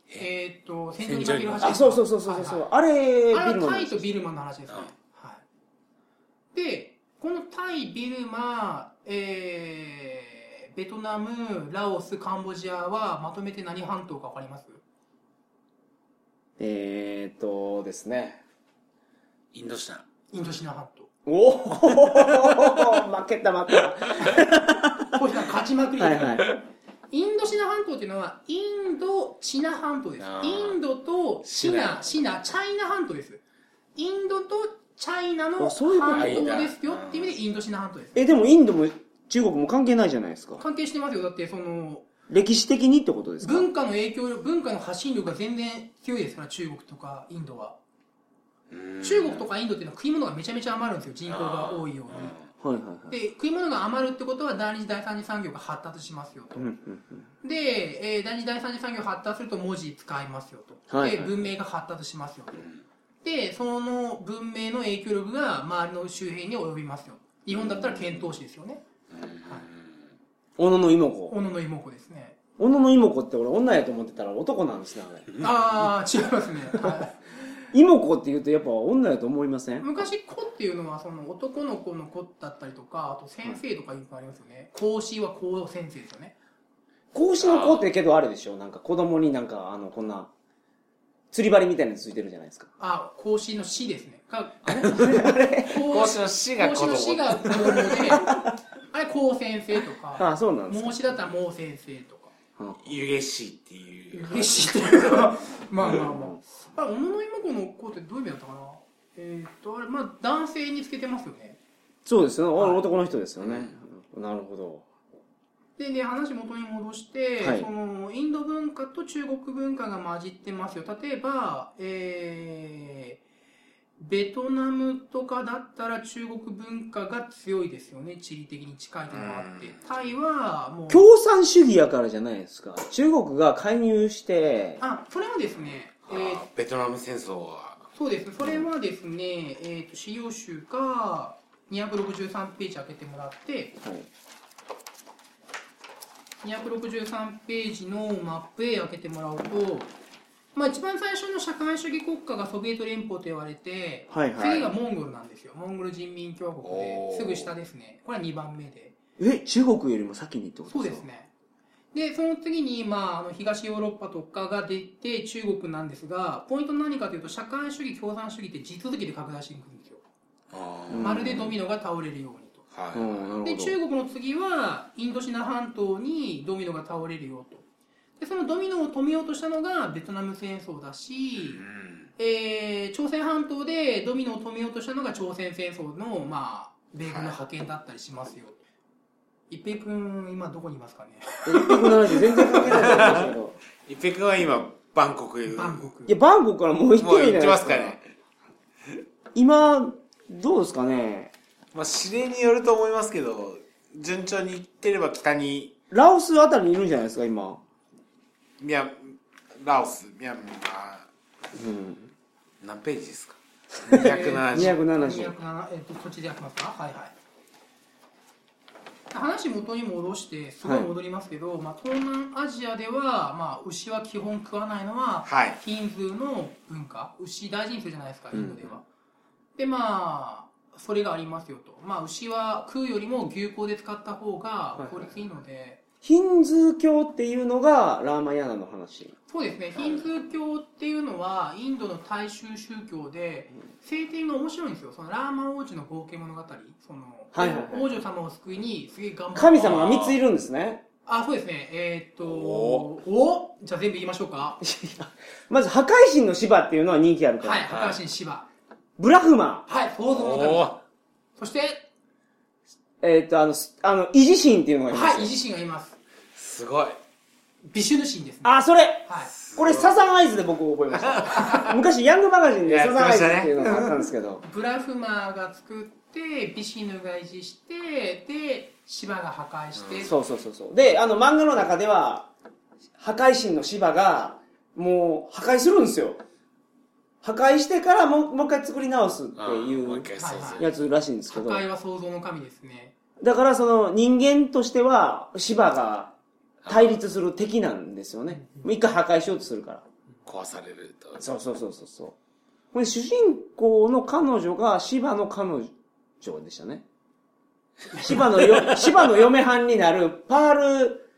[SPEAKER 2] えーっと戦場にかける橋
[SPEAKER 1] あ、そうそうそうそうそう。あれ、ビ
[SPEAKER 2] あれはタ
[SPEAKER 1] ルマなんです
[SPEAKER 2] イとビルマの話ですね、はい、でこのタイビルマ、えーベトナムラオスカンボジアはまとめて何半島か分かります？
[SPEAKER 1] えーっとですね。
[SPEAKER 3] インドシナ。
[SPEAKER 2] インドシナ半島。
[SPEAKER 1] おお負けた負けた。
[SPEAKER 2] これ勝ちまくりです、
[SPEAKER 1] はいはい。
[SPEAKER 2] インドシナ半島っていうのはインドシナ半島です。インドとシナ
[SPEAKER 3] シ
[SPEAKER 2] シナチャイナ半島です。インドとチャイナの
[SPEAKER 1] あそういうこと
[SPEAKER 2] 半島ですよっていう意味でインドシナ半島です。
[SPEAKER 1] え、でもインドも中国も関係ないじゃないですか。
[SPEAKER 2] 関係してますよ。だってその
[SPEAKER 1] 歴史的にってことですか？
[SPEAKER 2] 文化の影響力文化の発信力が全然強いですから中国とかインドは。中国とかインドっていうのは食い物がめちゃめちゃ余るんですよ。人口が多いよう
[SPEAKER 1] はいはいはい。
[SPEAKER 2] にで食い物が余るってことは第二次第三次産業が発達しますよと。で、えー第二次第三次産業発達すると文字使いますよと、
[SPEAKER 1] はいはい。
[SPEAKER 2] で文明が発達しますよと。でその文明の影響力が周りの周辺に及びますよ。日本だったら遣唐使ですよね
[SPEAKER 1] 小野の妹子。
[SPEAKER 2] 小野の妹子ですね。
[SPEAKER 1] 小野の妹子って俺女やと思ってたら男なんですね、あれ。
[SPEAKER 2] ああ違いますね、はい。
[SPEAKER 1] 妹子って言うとやっぱ女やと思いません？
[SPEAKER 2] 昔子っていうのはその男の子の子だったりとかあと先生とかいうのありますよね。講師は講先生ですよね。
[SPEAKER 1] 孔子の子ってけどあるでしょ？なんか子供になんかあのこんな釣り針みたいなのついてるじゃないですか。
[SPEAKER 2] あ講師の師ですね。かあれ？講
[SPEAKER 3] 講師の死が
[SPEAKER 2] 講師
[SPEAKER 3] 子供
[SPEAKER 2] の師が子供であれ講先生とか
[SPEAKER 1] ああ、そうなんですか。
[SPEAKER 2] 孟子だったら孟先生とか。
[SPEAKER 3] 湯気師っていう。
[SPEAKER 2] 嬉しいっていう。か まあまあまあ。あれ小野の妹子の子ってどういう意味だったかな？えーっとあれまあ男性につけてますよね。
[SPEAKER 1] そうですよね。
[SPEAKER 2] はい。
[SPEAKER 1] 男の人ですよね。なるほど。
[SPEAKER 2] でね話元に戻して、
[SPEAKER 1] はい。
[SPEAKER 2] そのインド文化と中国文化が混じってますよ。例えば、えーベトナムとかだったら中国文化が強いですよね。地理的に近いのがあって。タイはもう
[SPEAKER 1] 共産主義やからじゃないですか。中国が介入して、
[SPEAKER 2] あそれはですね、えー。
[SPEAKER 3] あベトナム戦争は。
[SPEAKER 2] そうです。それはですね、えー、と資料集か263ページ開けてもらって。
[SPEAKER 1] はい。
[SPEAKER 2] 263ページのマップ A 開けてもらうと、まあ、一番最初の社会主義国家がソビエト連邦と言われて、
[SPEAKER 1] はいはい。
[SPEAKER 2] 次がモンゴルなんですよ。モンゴル人民共和国ですぐ下ですね。これは2番目で。
[SPEAKER 1] え、中国よりも先にってことでか？
[SPEAKER 2] そうですすね。でその次に、まあ、あの東ヨーロッパとかが出て中国なんですがポイント何かというと社会主義共産主義って地続きで拡大していくんですよ、まるでドミノが倒れるようにと。
[SPEAKER 3] ーはい。
[SPEAKER 2] で中国の次はインドシナ半島にドミノが倒れるよとでそのドミノを止めようとしたのがベトナム戦争だし、
[SPEAKER 3] うん。
[SPEAKER 2] えー朝鮮半島でドミノを止めようとしたのが朝鮮戦争の、まあ、米軍の派遣だったりしますよ、一平君今どこにいますかね？
[SPEAKER 1] え一国の話全然関係ないと思うんですけど。
[SPEAKER 3] 一平君は今バンコク。
[SPEAKER 2] バンコク。
[SPEAKER 1] いや、バンコクからもう行ってるじゃないで
[SPEAKER 3] もう行ってます。かね。
[SPEAKER 1] 今、どうですかね？
[SPEAKER 3] まあ指令によると思いますけど順調に行ってれば北に。
[SPEAKER 1] ラオスあたりにいるんじゃないですか、今？
[SPEAKER 3] ミャンラオスミャンマ
[SPEAKER 1] うん。
[SPEAKER 3] ー何ページですか？270
[SPEAKER 1] 270。
[SPEAKER 2] 207えっとこっちでやってますか？はいはい。話元に戻してすごい戻りますけど、まあ、東南アジアでは、まあ、牛は基本食わないのは
[SPEAKER 3] はい。
[SPEAKER 2] ヒンズーの文化？牛大事にするじゃないですかインドでは、でまあそれがありますよと。まあ、牛は食うよりも牛香で使った方が
[SPEAKER 1] い
[SPEAKER 2] 効率いいので、
[SPEAKER 1] ヒンズー教っていうのがラーマヤナの話。
[SPEAKER 2] そうですね、ヒンズー教っていうのは、インドの大衆宗教で、聖典が面白いんですよ。そのラーマ王子の冒険物語。その、
[SPEAKER 1] はいはいはい
[SPEAKER 2] 王女様を救いに、すげえ頑張って。
[SPEAKER 1] 神様が3ついるんですね。
[SPEAKER 2] あ、そうですね。えーっと、
[SPEAKER 3] お？
[SPEAKER 2] お？じゃあ全部言いましょうか？
[SPEAKER 1] まず、破壊神の芝っていうのは人気あるから。
[SPEAKER 2] はい、破壊神シバ。
[SPEAKER 1] ブラフマ
[SPEAKER 2] はい、創造の神。そして、
[SPEAKER 1] ン。えーっと、あの、すあの、維持神っていうのがいます。
[SPEAKER 2] はい、維持神がいます。
[SPEAKER 3] すごい
[SPEAKER 2] ビシュヌ神ですね。
[SPEAKER 1] あ、それ
[SPEAKER 2] はい。
[SPEAKER 1] これ、サザンアイズで僕覚えました。昔、ヤングマガジンで
[SPEAKER 3] や
[SPEAKER 1] サザンアイズっ
[SPEAKER 3] って
[SPEAKER 1] いうのがあったんですけど。
[SPEAKER 2] ブラフマーが作って、ビシヌが維持して、で、シバが破壊して、
[SPEAKER 1] そうそうそうそう。で、あの、漫画の中では、破壊神の芝が、もう、破壊するんですよ。破壊してからもう、もう一回作り直すっていうやつらしいんですけど。
[SPEAKER 2] 破壊は創造の神ですね。
[SPEAKER 1] だからその人間としては芝が対立する敵なんですよね。もう一回破壊しようとするから。
[SPEAKER 3] 壊されると
[SPEAKER 1] そうそうそうそうそう。これ主人公の彼女が芝の彼女でしたね。シヴァのよ、シヴァの嫁はんになるパール、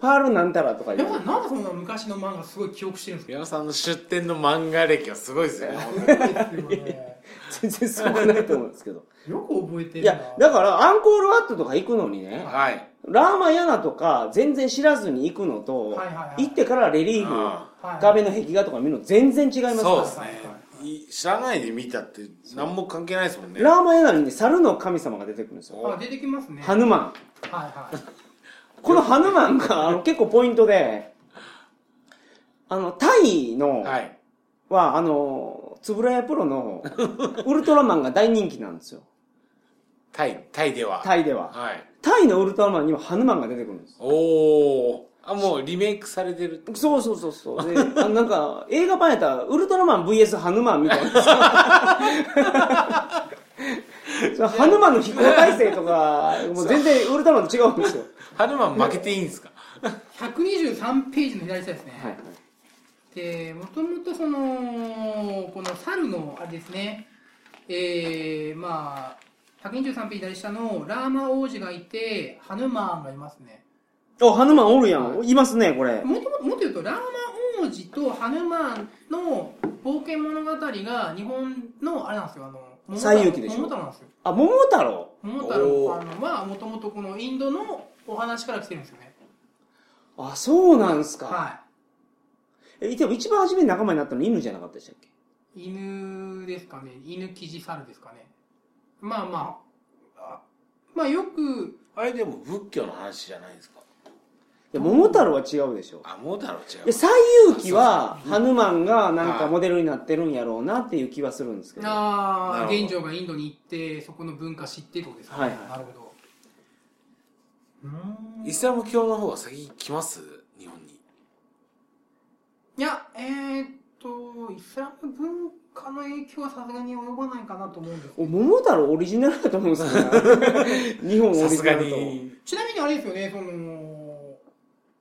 [SPEAKER 1] パールなんたらとか言う。
[SPEAKER 2] なんでそんな昔の漫画すごい記憶してるんです
[SPEAKER 3] 宮野さんの出展の漫画歴はすごいですよね
[SPEAKER 1] 全然すごくないと思うんですけど。
[SPEAKER 2] よく覚えてるな。
[SPEAKER 1] いや、だからアンコールワットとか行くのにね、
[SPEAKER 3] はい
[SPEAKER 1] ラーマヤナとか全然知らずに行くのと、
[SPEAKER 2] はいはいはい
[SPEAKER 1] 行ってからレリーフ、
[SPEAKER 3] あ
[SPEAKER 2] はい
[SPEAKER 1] 壁の壁画とか見るの全然違いますから
[SPEAKER 3] そうですねい知らないで見たって何も関係ないですもんね
[SPEAKER 1] ラーマヤナにね、猿の神様が出てくるんですよ。
[SPEAKER 2] あ、出てきますね。
[SPEAKER 1] ハヌマン。
[SPEAKER 2] はいはい。
[SPEAKER 1] このハヌマンがあの結構ポイントで、あの、タイの、
[SPEAKER 3] はい
[SPEAKER 1] は、あの、つぶらやプロのウルトラマンが大人気なんですよ。
[SPEAKER 3] タイタイでは
[SPEAKER 1] タイでは。
[SPEAKER 3] はい
[SPEAKER 1] タイのウルトラマンにはハヌマンが出てくるんです。
[SPEAKER 3] おおあもうリメイクされてるって
[SPEAKER 1] そうそうそうそう。で、あのなんか、映画版やったら、ウルトラマン VS ハヌマンみたいな。ハヌマンの飛行体制とか、もう全然ウルトラマンと違うんですよ。
[SPEAKER 3] ハヌマン負けていいんですか
[SPEAKER 2] ？123ページの左下ですね。
[SPEAKER 1] はいはい。
[SPEAKER 2] で、もともとその、この猿の、あれですね、えー、まあ、123ページ左下のラーマ王子がいて、ハヌマーンがいますね。
[SPEAKER 1] お、ハヌマンおるやん。いますね、これ。
[SPEAKER 2] もともと、もっと言うと、ラーマ王子とハヌマーンの冒険物語が日本の、あれなんですよ、あの、
[SPEAKER 1] でしょ？
[SPEAKER 2] 桃太郎なんですよ。
[SPEAKER 1] あ、桃太郎？
[SPEAKER 2] 桃太郎あのは、もともとこのインドのお話から来てるんですよね。
[SPEAKER 1] あ、そうなんすか。
[SPEAKER 2] は
[SPEAKER 1] え、でも一番初めに仲間になったの犬じゃなかったでしたっけ？
[SPEAKER 2] い。犬ですかね。犬キジ猿ですかね。まあまあ、あまあよく、
[SPEAKER 3] あれでも仏教の話じゃないですか
[SPEAKER 1] いや、桃太郎は違うでしょ。
[SPEAKER 3] あ桃太郎違う
[SPEAKER 1] 西遊記は、ハヌマンがなんかモデルになってるんやろうなっていう気はするんですけど。
[SPEAKER 2] ああ、玄奘がインドに行って、そこの文化知ってってことですかね。
[SPEAKER 1] はいはい
[SPEAKER 2] なるほど。うーん
[SPEAKER 3] イスラム教の方が先来ます？
[SPEAKER 2] いや、えー、っと、イスラム文化の影響はさすがに及ばないかなと思うんですけ
[SPEAKER 1] お
[SPEAKER 2] ど。
[SPEAKER 1] 桃太郎オリジナルだと思うんですけどね 日本オリジナルと。
[SPEAKER 3] に
[SPEAKER 2] ちなみにあれですよね、その、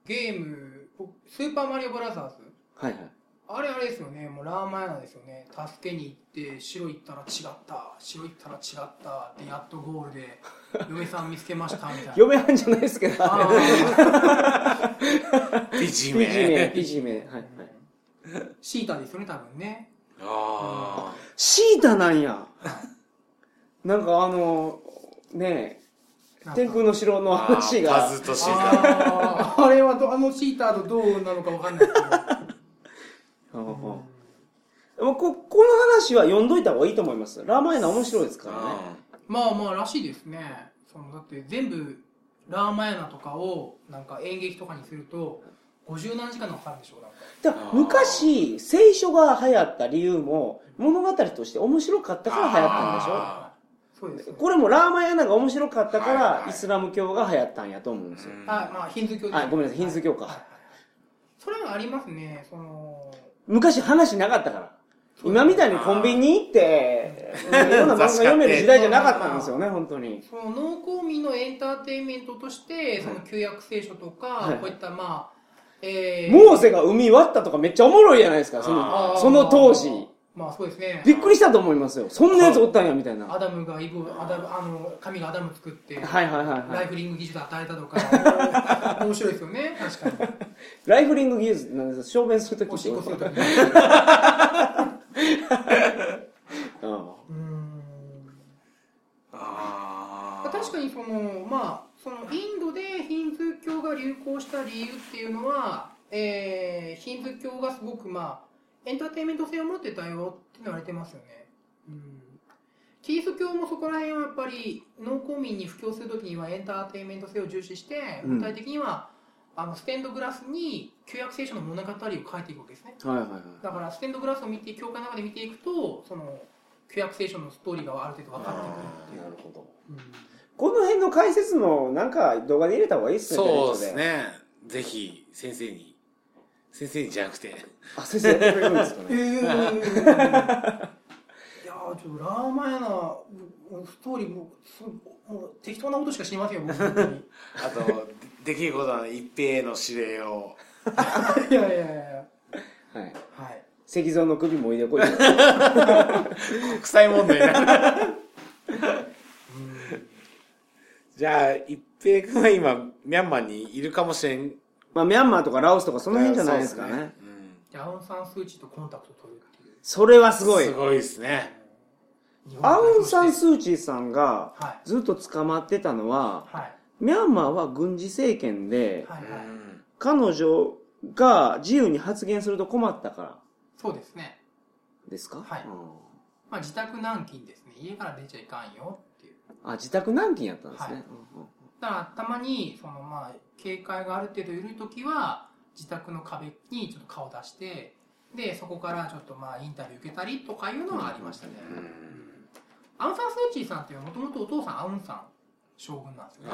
[SPEAKER 2] ゲーム、スーパーマリオブラザーズ
[SPEAKER 1] はいはい。
[SPEAKER 2] あれあれですよね、もうラーマヤナですよね。助けに行って、白行ったら違った、白行ったら違った、で、やっとゴールで、嫁さん見つけました、みたいな。
[SPEAKER 1] 嫁はんじゃないですけど。
[SPEAKER 2] あー
[SPEAKER 3] 美人
[SPEAKER 1] ピジメ、
[SPEAKER 3] 名
[SPEAKER 1] ピジメ。はいはい。
[SPEAKER 2] シータですよね、多分ね。
[SPEAKER 3] あ
[SPEAKER 1] シータなんや。なんかあの、ねえ、天空の城の
[SPEAKER 3] あ
[SPEAKER 1] 話が。
[SPEAKER 3] パズとシータ
[SPEAKER 2] あーあれはどあのシーターとどうなのかわかんないですけど。
[SPEAKER 1] でもここの話は読んどいた方がいいと思います。ラーマヤナ面白いですからね。
[SPEAKER 2] まあまあらしいですね。そのだって全部ラーマヤナとかをなんか演劇とかにすると50何時間のかかるんでしょう。
[SPEAKER 1] だ昔、聖書が流行った理由も物語として面白かったから流行ったんでしょ？
[SPEAKER 2] うね。
[SPEAKER 1] これもラーマヤナが面白かったか
[SPEAKER 3] はいはいはい
[SPEAKER 1] らイスラム教が流行ったんやと思うんですよ。
[SPEAKER 3] うん
[SPEAKER 2] あ、まあヒンズー教です
[SPEAKER 1] あごめんなさいヒンズー教か
[SPEAKER 2] はいはいはいそれはありますね。その
[SPEAKER 1] 昔話なかったから。今みたいにコンビニ行って、いろんな漫画読める時代じゃなかったんですよね、本当に。
[SPEAKER 2] その農耕民のエンターテインメントとしてその旧約聖書とか、
[SPEAKER 1] はい
[SPEAKER 2] こういったまあ、えー
[SPEAKER 1] モーセが海割ったとかめっちゃおもろいじゃないですか、そのその当時。
[SPEAKER 2] まあそうですね。
[SPEAKER 1] びっくりしたと思いますよ。そんなやつおったんや、みたいな。
[SPEAKER 2] アダムがイブアダムあの神がアダム作って、
[SPEAKER 1] はいはいはいはい。
[SPEAKER 2] ライフリング技術与えたとか。面白いですよね。確かに。
[SPEAKER 1] ライフリング技術なんです小便するとき
[SPEAKER 2] おしっこするときに
[SPEAKER 1] うん。
[SPEAKER 2] うん
[SPEAKER 3] あ
[SPEAKER 2] 確かにそのまあそのインドでヒンズー教が流行した理由っていうのは、えー、ヒンズー教がすごくまあエンターテインメント性を持ってたよって言われてますよね、うん、キリスト教もそこら辺はやっぱり農耕民に布教するときにはエンターテインメント性を重視して
[SPEAKER 1] うん。
[SPEAKER 2] 具体的には、あのステンドグラスに旧約聖書の物語を書いていくわけですね。
[SPEAKER 1] はいはいはい。
[SPEAKER 2] だからステンドグラスを見て教会の中で見ていくとその旧約聖書のストーリーがある程度分かってくるっていう。
[SPEAKER 1] なるほど。
[SPEAKER 2] うん。
[SPEAKER 1] この辺の解説もなんか動画で入れた方がいいっすね。
[SPEAKER 3] そうですね。ぜひ先生に先生にじゃなくて。
[SPEAKER 1] あ、先生やってくれるんですか
[SPEAKER 2] え
[SPEAKER 1] ね。
[SPEAKER 2] ー、いやーちょっとラーマヤナもうストーリーもすもう適当なことしか知りませんよ僕本当に
[SPEAKER 3] あとできることは一平への指令を
[SPEAKER 2] いやいやいやいや
[SPEAKER 1] はい。
[SPEAKER 2] はい
[SPEAKER 1] 石像の首も入れこい。
[SPEAKER 3] 国際問題なじゃあ一平君は今ミャンマーにいるかもしれん
[SPEAKER 1] まあ、ミャンマーとかラオスとかその辺じゃないですかね。
[SPEAKER 3] そうっす
[SPEAKER 2] でアウン・サン・スー・チーとコンタクト取るっていう。
[SPEAKER 1] それはす
[SPEAKER 3] うん
[SPEAKER 1] ごい
[SPEAKER 3] す。ごいですね。
[SPEAKER 1] アウン・サン・
[SPEAKER 2] ー
[SPEAKER 1] スー・チーさんが
[SPEAKER 2] はい。
[SPEAKER 1] ずっと捕まってたのは、
[SPEAKER 2] はい。
[SPEAKER 1] ミャンマーは軍事政権で、
[SPEAKER 2] はいはい、
[SPEAKER 1] 彼女が自由に発言すると困ったから。
[SPEAKER 2] そうですね。
[SPEAKER 1] ですか？
[SPEAKER 2] はい。
[SPEAKER 1] うん。
[SPEAKER 2] まあ自宅軟禁ですね。家から出ちゃいかんよっていう。
[SPEAKER 1] あ、自宅軟禁やったんですね。
[SPEAKER 2] はい。
[SPEAKER 1] うんうん
[SPEAKER 2] だからたまにそのまあ警戒がある程度緩い時は自宅の壁にちょっと顔出してでそこからちょっとまあインタビュー受けたりとかいうのがありましたね、アウン・サン・スー・チーさんっていうのはもともとお父さんアウンさん将軍なんですよね。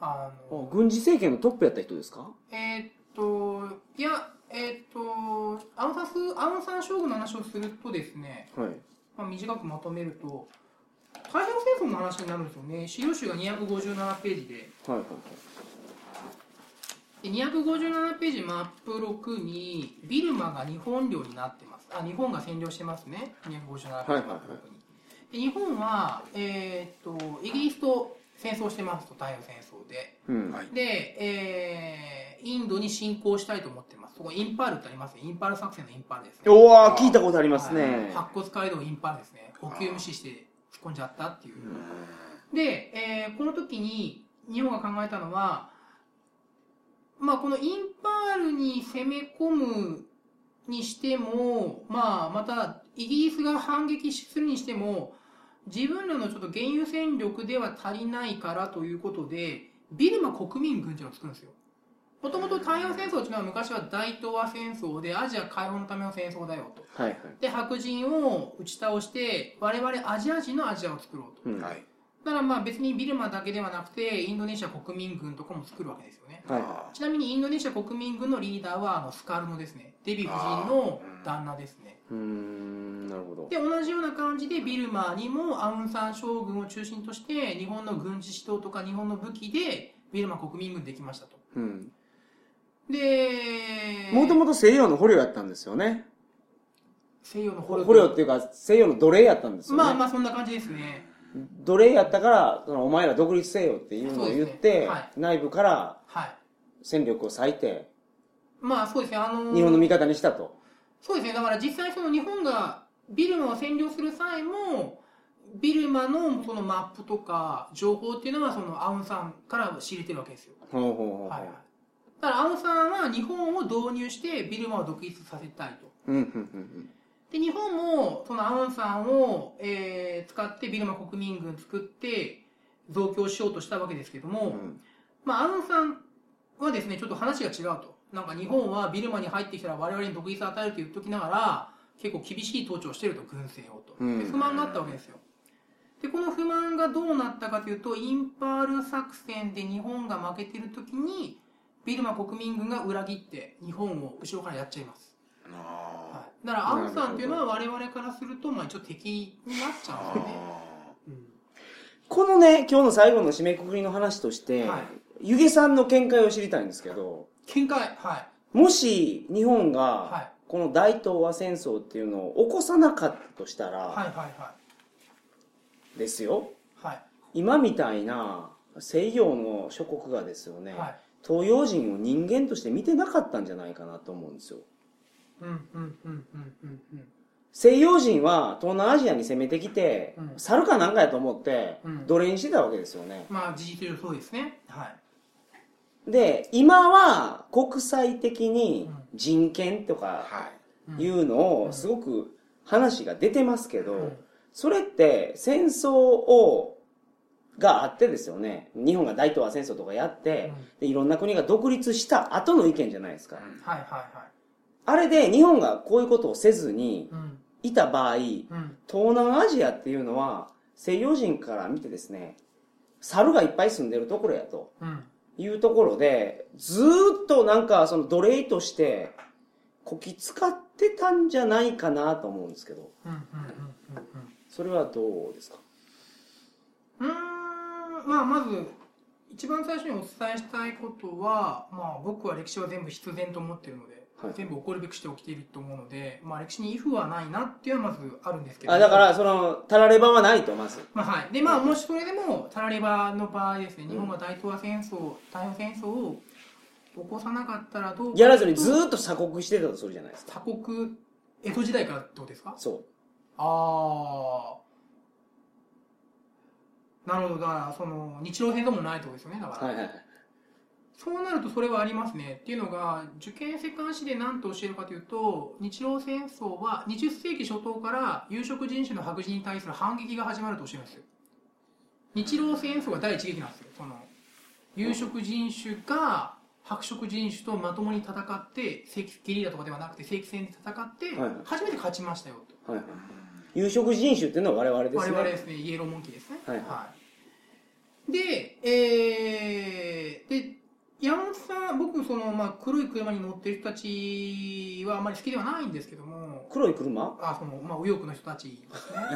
[SPEAKER 3] あ
[SPEAKER 2] の
[SPEAKER 1] 軍事政権のトップやった人ですか？
[SPEAKER 2] えーっといやえーっとアウンサンスアウンサン将軍の話をするとですね、
[SPEAKER 1] はい。
[SPEAKER 2] まあ、短くまとめると太平洋戦争の話になるんですよね。資料集が257ページで。
[SPEAKER 1] はいはい
[SPEAKER 2] で257ページマップ6にビルマが日本領になってます。あ日本が占領してますね。257ページ。マップ6に、で日本は、えーっとイギリスと戦争してますと太平洋戦争で。
[SPEAKER 1] うん。
[SPEAKER 3] はい。
[SPEAKER 2] で、えーインドに侵攻したいと思ってます。そこインパールってあります？ねインパール作戦のインパールですね。
[SPEAKER 1] おわ聞いたことあります
[SPEAKER 2] はい。
[SPEAKER 1] ね。
[SPEAKER 2] 白骨街道インパールですね。補給無視して突っ込んじゃったっていう。
[SPEAKER 3] うん。
[SPEAKER 2] で、えーこの時に日本が考えたのは、まあ、このインパールに攻め込むにしても、まあ、またイギリスが反撃するにしても自分らのちょっと現有戦力では足りないからということでビルマ国民軍っていうのを作るんですよ。もともと太平洋戦争というのは昔は大東亜戦争でアジア解放のための戦争だよと。
[SPEAKER 1] はいはい。
[SPEAKER 2] で白人を打ち倒して我々アジア人のアジアを作ろうと。
[SPEAKER 1] はい
[SPEAKER 2] だからまあ別にビルマだけではなくてインドネシア国民軍とかも作るわけですよね
[SPEAKER 1] は
[SPEAKER 2] ちなみにインドネシア国民軍のリーダーはあのスカルノですねデヴィ夫人の旦那ですね
[SPEAKER 1] い。うーん、なるほど。
[SPEAKER 2] で同じような感じでビルマにもアウン・サン将軍を中心として日本の軍事指導とか日本の武器でビルマ国民軍できましたと
[SPEAKER 1] うん。
[SPEAKER 2] で
[SPEAKER 1] もともと西洋の捕虜やったんですよね。
[SPEAKER 2] 西洋の
[SPEAKER 1] 捕虜っていうか、西洋の奴隷やったんですよね。
[SPEAKER 2] まあまあそんな感じですね
[SPEAKER 1] 奴隷やったから、そのお前ら独立せよっていうのを言って、
[SPEAKER 2] ねはい。
[SPEAKER 1] 内部から
[SPEAKER 2] はい。
[SPEAKER 1] 戦力を割いて、
[SPEAKER 2] まあそうですね。あのー
[SPEAKER 1] 日本の味方にしたと。
[SPEAKER 2] そうですね。だから実際その日本がビルマを占領する際もビルマのそのマップとか情報っていうのはそのアウンさんから仕入れてるわけですよ、
[SPEAKER 1] ほうほうほう。
[SPEAKER 2] はいはい、だからアウンさんは日本を導入してビルマを独立させたいと。
[SPEAKER 1] うん、うん、うん
[SPEAKER 2] で日本もそのアウンさんを、えー使ってビルマ国民軍作って増強しようとしたわけですけども、
[SPEAKER 1] うん。うん
[SPEAKER 2] まあ、アウンさんはですねちょっと話が違うと。なんか日本はビルマに入ってきたら我々に独立を与えると言っときながら結構厳しい統治をしてると軍政をと。
[SPEAKER 1] うん。
[SPEAKER 2] で不満があったわけですよ。でこの不満がどうなったかというとインパール作戦で日本が負けてる時にビルマ国民軍が裏切って日本を後ろからやっちゃいます、
[SPEAKER 3] あ
[SPEAKER 2] はい、だからアウンさんっていうのは我々からするとまあ一応敵になっちゃうんですよね、うん。
[SPEAKER 1] このね、今日の最後の締めくくりの話として、
[SPEAKER 2] はい。
[SPEAKER 1] 湯気さんの見解を知りたいんですけど、
[SPEAKER 2] 見解はい。
[SPEAKER 1] もし日本が、
[SPEAKER 2] はい。
[SPEAKER 1] この大東亜戦争っていうのを起こさなかったとしたら、
[SPEAKER 2] はいはいは
[SPEAKER 1] ですよ。
[SPEAKER 2] いはい。
[SPEAKER 1] 今みたいな西洋の諸国がですよね、
[SPEAKER 2] はい。
[SPEAKER 1] 東洋人を人間として見てなかったんじゃないかなと思うんですよ西洋人は東南アジアに攻めてきて、
[SPEAKER 2] うん。
[SPEAKER 1] 猿かなんかやと思って
[SPEAKER 2] うん。
[SPEAKER 1] 奴隷にしてたわけですよね、
[SPEAKER 2] まあ事実上そうですね。はい。
[SPEAKER 1] で今は国際的に人権とか
[SPEAKER 3] はい。
[SPEAKER 1] いうのをすごく話が出てますけど、
[SPEAKER 2] うん。
[SPEAKER 1] それって戦争をがあってですよね。日本が大東亜戦争とかやって、でいろんな国が独立した後の意見じゃないですか、
[SPEAKER 3] うん。
[SPEAKER 2] はいはいは
[SPEAKER 1] あれで日本がこういうことをせずに
[SPEAKER 2] い
[SPEAKER 1] た場合
[SPEAKER 2] うん。
[SPEAKER 1] 東南アジアっていうのは西洋人から見てですね猿がいっぱい住んでるところやと
[SPEAKER 2] うん。
[SPEAKER 1] いうところでずーっとなんかその奴隷としてこき使ってたんじゃないかなと思うんですけど。それはどうですか？
[SPEAKER 2] うん。まあまず一番最初にお伝えしたいことは、まあ、僕は歴史は全部必然と思っているので、
[SPEAKER 1] はい
[SPEAKER 2] 全部起こるべくして起きていると思うので、まあ、歴史に if はないなっていうのはまずあるんですけど。
[SPEAKER 1] あだからそのたらればはないとまず。
[SPEAKER 2] まあはい、でまあもしそれでもタラレバの場合ですね日本が大東亜戦争太平洋戦争を起こさなかったらどうか
[SPEAKER 1] やらずにずーっと鎖国してたとするじゃないですか。
[SPEAKER 2] 他国江戸時代からってことですか？
[SPEAKER 1] そ
[SPEAKER 2] ああなるほど。だからその日露戦争もないってことですよねだから、
[SPEAKER 1] うはいはいはい
[SPEAKER 2] そうなるとそれはありますね。っていうのが受験世界史で何と教えるかというと日露戦争は20世紀初頭から有色人種の白人に対する反撃が始まると教えます。よ日露戦争が第一撃なんですよ。その有色人種が白色人種とまともに戦って正規ゲリラとかではなくて正規戦で戦って初めて勝ちましたよと。
[SPEAKER 1] はいはい。有色人種っていうのは我々ですね。
[SPEAKER 2] 我々ですね。イエローモンキーですね。
[SPEAKER 1] はい
[SPEAKER 2] い。でえー、で山本さん僕その、まあ、黒い車に乗ってる人たちはあまり好きではないんですけども。
[SPEAKER 1] 黒い車？
[SPEAKER 2] あその、まあ、右翼の人たち。で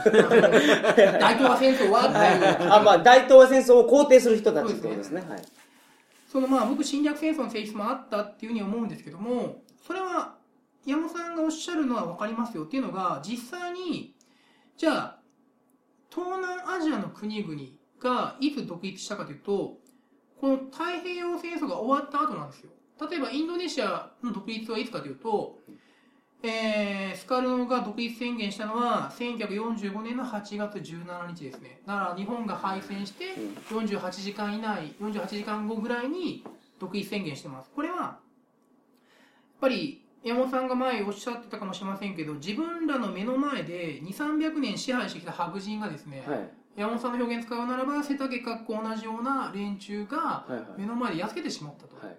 [SPEAKER 2] すね大東亜戦争はっていう。
[SPEAKER 1] あまあ大東亜戦争を肯定する人たちってことですね。はい。
[SPEAKER 2] そのまあ僕侵略戦争の性質もあったっていうふうに思うんですけどもそれは山本さんがおっしゃるのは分かりますよっていうのが実際にじゃあ東南アジアの国々がいつ独立したかというとこの太平洋戦争が終わった後なんですよ。例えばインドネシアの独立はいつかというと、えースカルノが独立宣言したのは1945年の8月17日ですね。だから日本が敗戦して48時間以内48時間後ぐらいに独立宣言してます。これはやっぱり山本さんが前おっしゃってたかもしれませんけど自分らの目の前で2300年支配してきた白人がですね、
[SPEAKER 1] はい。
[SPEAKER 2] 山本さんの表現使うならば背丈かっこ同じような連中が
[SPEAKER 1] はいはい。
[SPEAKER 2] 目の前でやっつけてしまったと、
[SPEAKER 1] は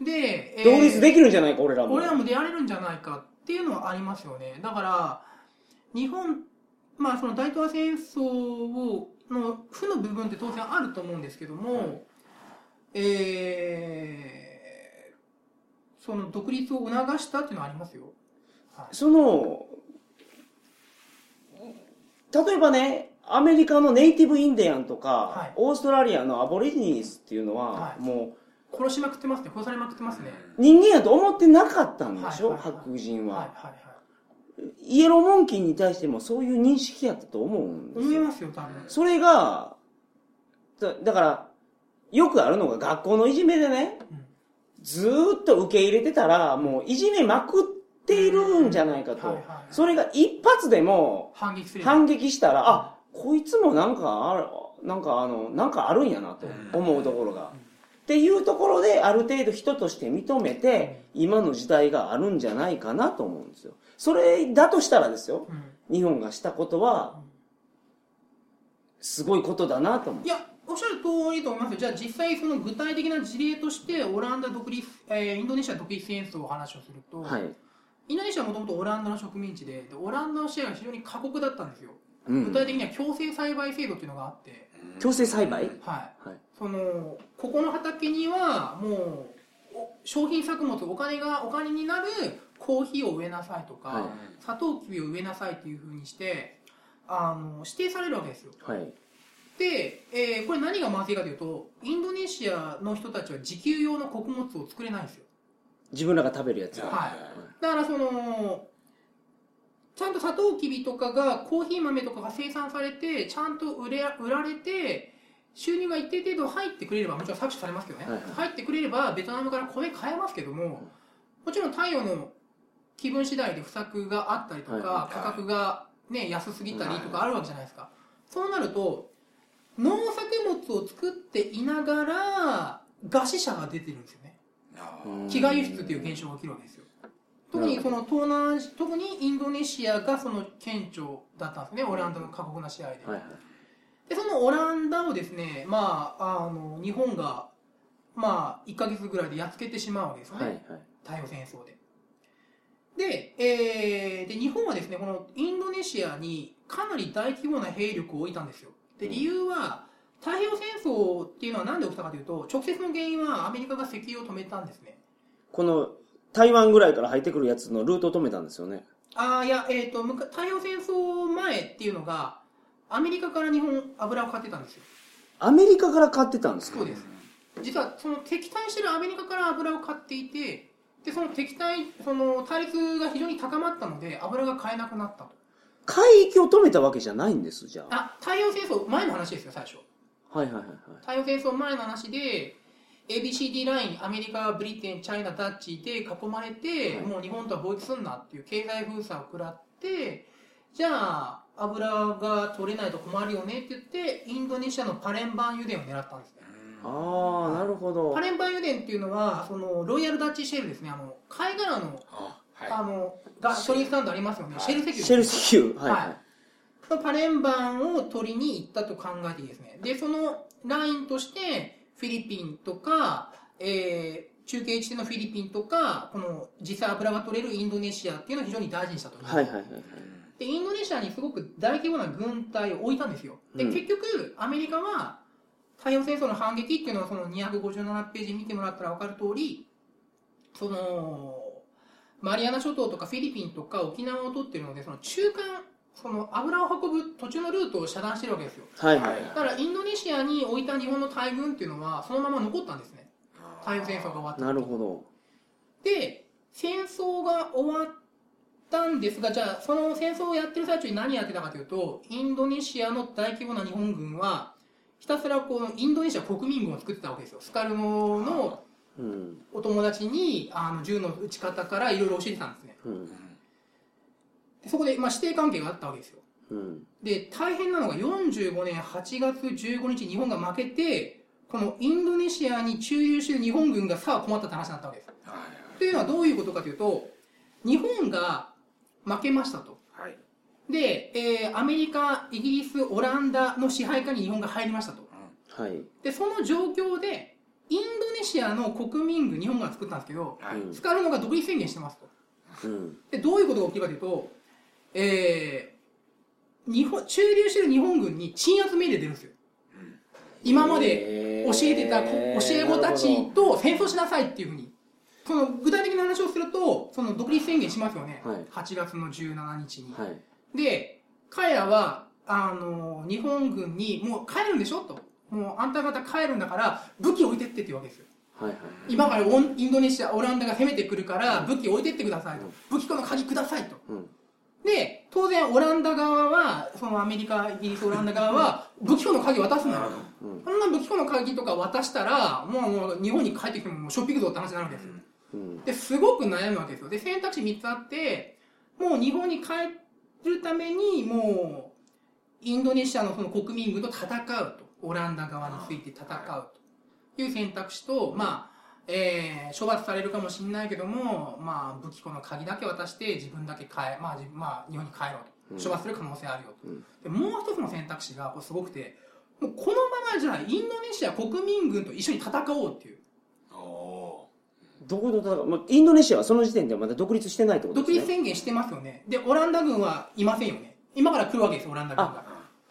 [SPEAKER 1] い。
[SPEAKER 2] で、えー
[SPEAKER 1] 独立できるんじゃないか俺らも。
[SPEAKER 2] 俺らも出られるんじゃないかっていうのはありますよね。だから日本まあその大東亜戦争をの負の部分って当然あると思うんですけども、
[SPEAKER 1] はい。
[SPEAKER 2] えーその独立を促したっていうのはありますよ、はい。
[SPEAKER 1] その例えばねアメリカのネイティブインディアンとか、
[SPEAKER 2] はい。
[SPEAKER 1] オーストラリアのアボリジニーズっていうのは、
[SPEAKER 2] はい。
[SPEAKER 1] も
[SPEAKER 2] 殺しまくってますね。殺されまくってますね、
[SPEAKER 1] う人間やと思ってなかったんでしょ、
[SPEAKER 2] はいはいはい。
[SPEAKER 1] 白人は、
[SPEAKER 2] はいはいはい。
[SPEAKER 1] イエローモンキーに対してもそういう認識やったと思うんです
[SPEAKER 2] 思い
[SPEAKER 1] よ
[SPEAKER 2] ますよ多分。
[SPEAKER 1] それがだだからよくあるのが学校のいじめでね
[SPEAKER 2] うん。
[SPEAKER 1] ずーっと受け入れてたらもういじめまくっているんじゃないかと、
[SPEAKER 2] はいはい
[SPEAKER 1] それが一発でも
[SPEAKER 2] 反撃
[SPEAKER 1] したら、あこいつもなんかあるなんかあのなんかあるんやなと思うところが、っていうところである程度人として認めて今の時代があるんじゃないかなと思うんですよ。それだとしたらですよ。
[SPEAKER 2] うん。
[SPEAKER 1] 日本がしたことはすごいことだなと思う。
[SPEAKER 2] いやおっしゃる通りと思いますよ。じゃあ実際その具体的な事例としてオランダ独立、えーインドネシア独立戦争の話をすると、
[SPEAKER 1] はい、
[SPEAKER 2] インドネシアはもともとオランダの植民地ででオランダのシェアが非常に過酷だったんですよ、
[SPEAKER 1] うん
[SPEAKER 2] 具体的には強制栽培制度っていうのがあって、
[SPEAKER 1] 強制栽培？
[SPEAKER 2] はい。
[SPEAKER 1] はい。
[SPEAKER 2] そのここの畑にはもうお商品作物お金がお金になるコーヒーを植えなさいとか、
[SPEAKER 1] はい。
[SPEAKER 2] サトウキビを植えなさいっていうふうにしてあの指定されるわけですよ。
[SPEAKER 1] はい。
[SPEAKER 2] で、えーこれ何がまずいかというとインドネシアの人たちは自給用の穀物を作れないんですよ。
[SPEAKER 1] 自分らが食べるやつ
[SPEAKER 2] はい。だからそのちゃんとサトウキビとかがコーヒー豆とかが生産されてちゃんと売れ売られて収入が一定程度入ってくれればもちろん搾取されますけどね、
[SPEAKER 1] はいはい。
[SPEAKER 2] 入ってくれればベトナムから米買えますけどももちろん太陽の気分次第で不作があったりとか、
[SPEAKER 1] はい
[SPEAKER 3] はい。
[SPEAKER 2] 価格が、ね、安すぎたりとかあるわけじゃないですか、そうなると農作物を作っていながら餓死者が出てるんですよね。飢餓輸出っていう現象が起きるわけですよ特にその東南特にインドネシアがその顕著だったんですね。オランダの過酷な試合で、
[SPEAKER 1] はいはい。
[SPEAKER 2] でそのオランダをですねまああの日本がまあ1か月ぐらいでやっつけてしまうわけですよね、
[SPEAKER 1] はいはい。
[SPEAKER 2] 太平洋戦争で。で,、えーで日本はですねこのインドネシアにかなり大規模な兵力を置いたんですよ。で理由は太平洋戦争っていうのは何で起きたかというと直接の原因はアメリカが石油を止めたんですね。
[SPEAKER 1] この台湾ぐらいから入ってくるやつのルートを止めたんですよね。
[SPEAKER 2] ああいや、えー、とむか太平洋戦争前っていうのがアメリカから日本油を買ってたんですよ。
[SPEAKER 1] アメリカから買ってたんですか？
[SPEAKER 2] そうです。実はその敵対してるアメリカから油を買っていてでその敵対その対立が非常に高まったので油が買えなくなったと。
[SPEAKER 1] 海域を止めたわけじゃないんですじゃあ。
[SPEAKER 2] あ太平洋戦争前の話ですよ最初。
[SPEAKER 1] はいはいはいはい。
[SPEAKER 2] 太平洋戦争前の話で ABCD ラインアメリカブリテンチャイナダッチで囲まれて、
[SPEAKER 1] はい。
[SPEAKER 2] もう日本とは貿易すんなっていう経済封鎖を食らってじゃあ油が取れないと困るよねって言ってインドネシアのパレンバン油田を狙ったんですね。
[SPEAKER 1] ああなるほど。
[SPEAKER 2] パレンバン油田っていうのはそのロイヤルダッチシェルですね。あの貝殻の
[SPEAKER 3] あ
[SPEAKER 2] あのガソリンスタンドありますよね、
[SPEAKER 3] はい。
[SPEAKER 2] シェル石油。
[SPEAKER 1] シェル石油。はいはい、
[SPEAKER 2] はい。そのパレンバンを取りに行ったと考えていいですね。でそのラインとしてフィリピンとか、えー中継地点のフィリピンとかこの実際油が取れるインドネシアっていうのを非常に大事にしたと、
[SPEAKER 1] はいはいはい
[SPEAKER 2] でインドネシアにすごく大規模な軍隊を置いたんですよ。で、
[SPEAKER 1] うん。
[SPEAKER 2] 結局アメリカは太平洋戦争の反撃っていうのはその257ページ見てもらったら分かる通りそのマリアナ諸島とかフィリピンとか沖縄を取ってるのでその中間その油を運ぶ途中のルートを遮断してるわけですよ。
[SPEAKER 1] はいはい。
[SPEAKER 2] だからインドネシアに置いた日本の大軍っていうのはそのまま残ったんですね。太平洋戦争が終わった
[SPEAKER 1] なるほど。
[SPEAKER 2] で戦争が終わったんですがじゃあその戦争をやってる最中に何やってたかというとインドネシアの大規模な日本軍はひたすらこのインドネシア国民軍を作ってたわけですよ。スカルノの
[SPEAKER 1] うん。
[SPEAKER 2] お友達にあの銃の撃ち方からいろいろ教えてたんですね。
[SPEAKER 1] うん
[SPEAKER 2] でそこで、まあ、師弟関係があったわけですよ。
[SPEAKER 1] うん。
[SPEAKER 2] で大変なのが45年8月15日日本が負けてこのインドネシアに駐留している日本軍がさあ困ったって話になったわけです。というのはどういうことかというと日本が負けましたと。
[SPEAKER 3] はい。
[SPEAKER 2] で、えーアメリカイギリスオランダの支配下に日本が入りましたと。
[SPEAKER 1] はい。
[SPEAKER 2] でその状況でインドネシアの国民軍日本が作ったんですけど
[SPEAKER 3] はい。
[SPEAKER 1] うん
[SPEAKER 2] スカルノが独立宣言してますと。
[SPEAKER 1] うん。
[SPEAKER 2] でどういうことが起きるかというと、えー日本駐留してる日本軍に鎮圧命令出るんですよ。今まで教えてたこ
[SPEAKER 1] へー
[SPEAKER 2] 教え子たちと戦争しなさいっていうふうに。その具体的な話をするとその独立宣言しますよね、
[SPEAKER 1] はい。
[SPEAKER 2] 8月の17日に、
[SPEAKER 1] はい。
[SPEAKER 2] で彼らはあの日本軍にもう帰るんでしょ？と。もうあんた方帰るんだから武器置いてってっていうわけですよ。
[SPEAKER 1] はいはい
[SPEAKER 2] 今からインドネシアオランダが攻めてくるから武器置いてってくださいと。武器庫の鍵くださいと。
[SPEAKER 1] うん
[SPEAKER 2] で当然オランダ側はそのアメリカイギリスオランダ側は武器庫の鍵渡すのよ。
[SPEAKER 1] うん。
[SPEAKER 2] そんな武器庫の鍵とか渡したらもうもう日本に帰ってきてももうショッピングぞって話になるわけですよ。
[SPEAKER 1] うん。
[SPEAKER 2] ですごく悩むわけですよ。で選択肢3つあってもう日本に帰るためにもうインドネシアのその国民軍と戦うと。オランダ側について戦うという選択肢とまあえー処罰されるかもしれないけども、まあ、武器庫の鍵だけ渡して自分だけ帰、まあまあ、日本に帰ろうと。処罰する可能性あるよと、
[SPEAKER 1] うん。
[SPEAKER 2] でもう一つの選択肢がこれすごくてもうこのままじゃあインドネシア国民軍と一緒に戦おうっていう。
[SPEAKER 1] どこと戦うまあインドネシアはその時点ではまだ独立してないってこと
[SPEAKER 2] 独立
[SPEAKER 1] ですね。
[SPEAKER 2] 宣言してますよね。でオランダ軍はいませんよね。今から来るわけですオランダ軍が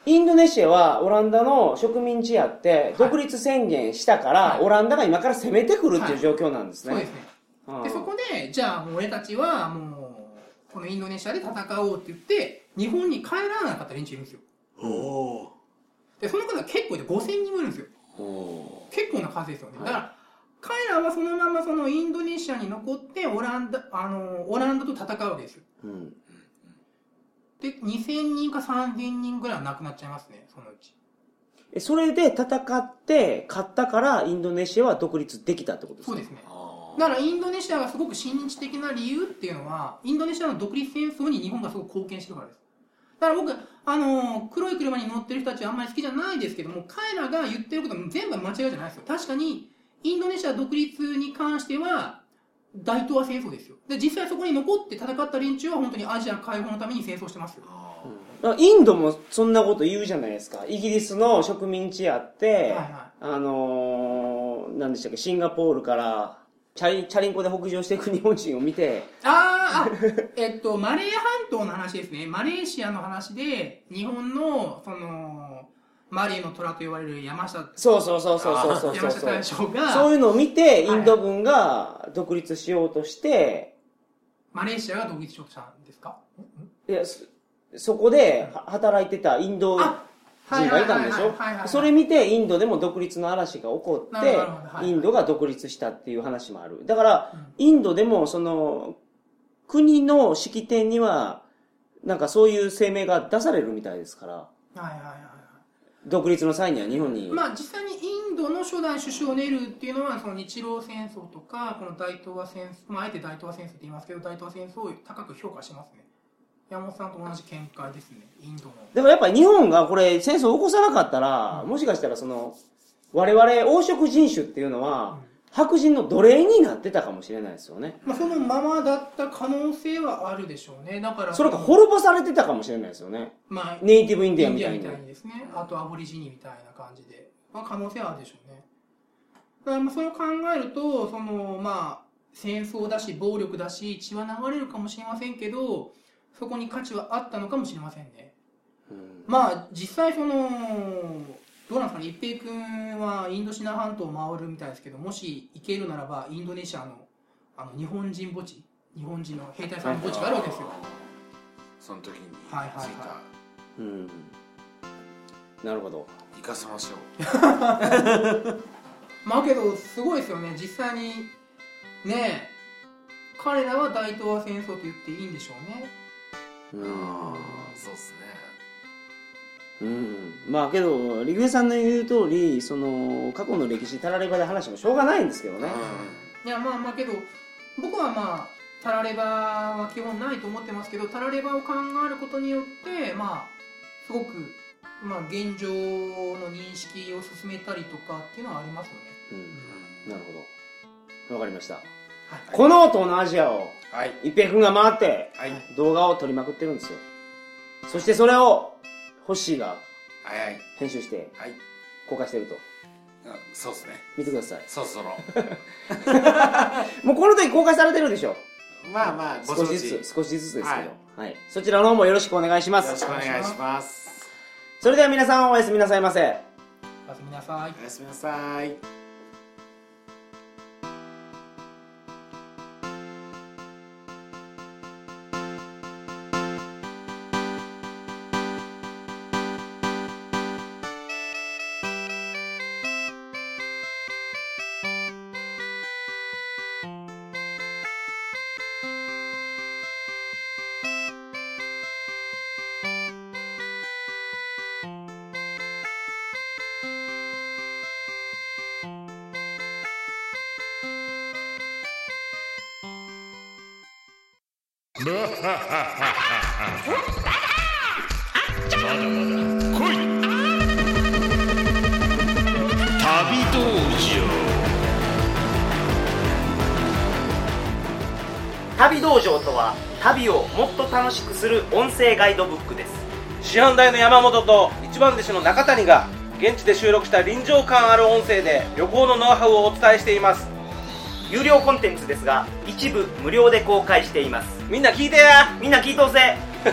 [SPEAKER 1] インドネシアはオランダの植民地やって独立宣言したから、
[SPEAKER 2] はい。
[SPEAKER 1] オランダが今から攻めてくるっていう状況なんですね、
[SPEAKER 2] そうですね。でそこでじゃあもう俺たちはもうこのインドネシアで戦おうって言って日本に帰らなかった連中いるんですよ。
[SPEAKER 3] おお
[SPEAKER 2] でその方が結構で5000人もいるんですよ。
[SPEAKER 1] お
[SPEAKER 2] 結構な数ですよね、
[SPEAKER 1] はい。
[SPEAKER 2] だから彼らはそのままはそのインドネシアに残ってオランダあのオランダと戦うわけですよ。
[SPEAKER 1] うん。
[SPEAKER 2] で2000人か3000人ぐらいは亡くなっちゃいますねそのうち。
[SPEAKER 1] えそれで戦って、勝ったから、インドネシアは独立できたってことですか？
[SPEAKER 2] そうですね。
[SPEAKER 3] あ
[SPEAKER 2] だからインドネシアがすごく親日的な理由っていうのはインドネシアの独立戦争に日本がすごく貢献してるからです。だから僕あの黒い車に乗ってる人たちはあんまり好きじゃないですけども彼らが言ってることも全部間違いじゃないですよ。確かにインドネシア独立に関しては大東亜戦争ですよ。で実際そこに残って戦った連中は本当にアジア解放のために戦争してますよ。
[SPEAKER 1] インドもそんなこと言うじゃないですか。イギリスの植民地やって、
[SPEAKER 2] はいは
[SPEAKER 1] あのー、何でしたっけ、シンガポールから、チャリチャリンコで北上していく日本人を見て、
[SPEAKER 2] あーあえっとマレー半島の話ですね。マレーシアの話で日本のそのマレーの虎と言われる山下
[SPEAKER 1] そうそうそうそうそうそう
[SPEAKER 2] 山下
[SPEAKER 1] そう。
[SPEAKER 2] 大将が
[SPEAKER 1] そういうのを見て、インド軍が独立しようとして、
[SPEAKER 2] マレーシアが独立しようとしたんですか？
[SPEAKER 1] いやそそこでは働いてたインド人
[SPEAKER 2] あ
[SPEAKER 1] がいたんでしょ？それ見てインドでも独立の嵐が起こってインドが独立したっていう話もある。だから
[SPEAKER 2] うん。
[SPEAKER 1] インドでもその国の式典にはなんかそういう声明が出されるみたいですから。
[SPEAKER 2] はいはいはい。は
[SPEAKER 1] 独立の際には日本に、
[SPEAKER 2] いまあ実際にインドの初代首相ネルーっていうのはその日露戦争とかこの大東亜戦争、まあ、あえて大東亜戦争って言いますけど大東亜戦争を高く評価しますね。山本さんと同じ見解ですね。インドの
[SPEAKER 1] でもやっぱり日本がこれ戦争を起こさなかったら、もしかしたらその我々黄色人種っていうのは、白人の奴隷になってたかもしれないですよね。
[SPEAKER 2] まあ、そのままだった可能性はあるでしょうね。だから
[SPEAKER 1] それか滅ぼされてたかもしれないですよね。
[SPEAKER 2] まあ
[SPEAKER 1] ネイティブインディアンみたいに。
[SPEAKER 2] ですねあとアボリジニみたいな感じで、まあ、可能性はあるでしょうね。だからまあそれを考えるとそのまあ戦争だし暴力だし血は流れるかもしれませんけどそこに価値はあったのかもしれませんね。
[SPEAKER 1] うん。
[SPEAKER 2] まあ実際そのどうなんですかね？一平君はインドシナ半島を回るみたいですけどもし行けるならばインドネシアのあの日本人墓地日本人の兵隊さんの墓地があるわけですよ。
[SPEAKER 3] その時につい
[SPEAKER 2] はいはいは
[SPEAKER 3] た。
[SPEAKER 1] うん。なるほど。
[SPEAKER 3] 生かせましょう。
[SPEAKER 2] まあけどすごいですよね。実際にねえ彼らは大東亜戦争と言っていいんでしょうね。
[SPEAKER 1] うん。
[SPEAKER 3] ああそうっすね
[SPEAKER 1] うん。まあけどリグエさんの言う通りその過去の歴史たらればで話もしょうがないんですけどね、
[SPEAKER 2] いやまあまあけど僕はまあタラレバは基本ないと思ってますけどタラレバを考えることによってまあすごくまあ現状の認識を進めたりとかっていうのはありますよね。
[SPEAKER 1] うん。なるほど。わかりました、
[SPEAKER 2] はい。
[SPEAKER 1] この東南アジアを
[SPEAKER 3] はい。
[SPEAKER 1] 一平君が回って
[SPEAKER 3] はい。
[SPEAKER 1] 動画を撮りまくってるんですよ。そしてそれをホッシーが編集して
[SPEAKER 3] はい。
[SPEAKER 1] 公開してると。
[SPEAKER 3] うんそうっすね。
[SPEAKER 1] 見てください。
[SPEAKER 3] そろそろ
[SPEAKER 1] もうこの時公開されてるでしょ。
[SPEAKER 3] まあまあ
[SPEAKER 1] 少しずつ少しずつですけど、
[SPEAKER 3] はい。
[SPEAKER 1] はい、そちらの方もよろしくお願いしま
[SPEAKER 3] よろし
[SPEAKER 1] す
[SPEAKER 3] くお願いします。
[SPEAKER 1] それでは皆さんおやすみなさいませ。
[SPEAKER 2] おやすみなさい。
[SPEAKER 3] おやすみなさい
[SPEAKER 1] 楽しくする音声ガイドブックです。
[SPEAKER 4] 師範代の山本と一番弟子の中谷が現地で収録した臨場感ある音声で旅行のノウハウをお伝えしています。
[SPEAKER 1] 有料コンテンツですが一部無料で公開しています。
[SPEAKER 4] みんな聞いてや。
[SPEAKER 1] みんな聞いとうぜ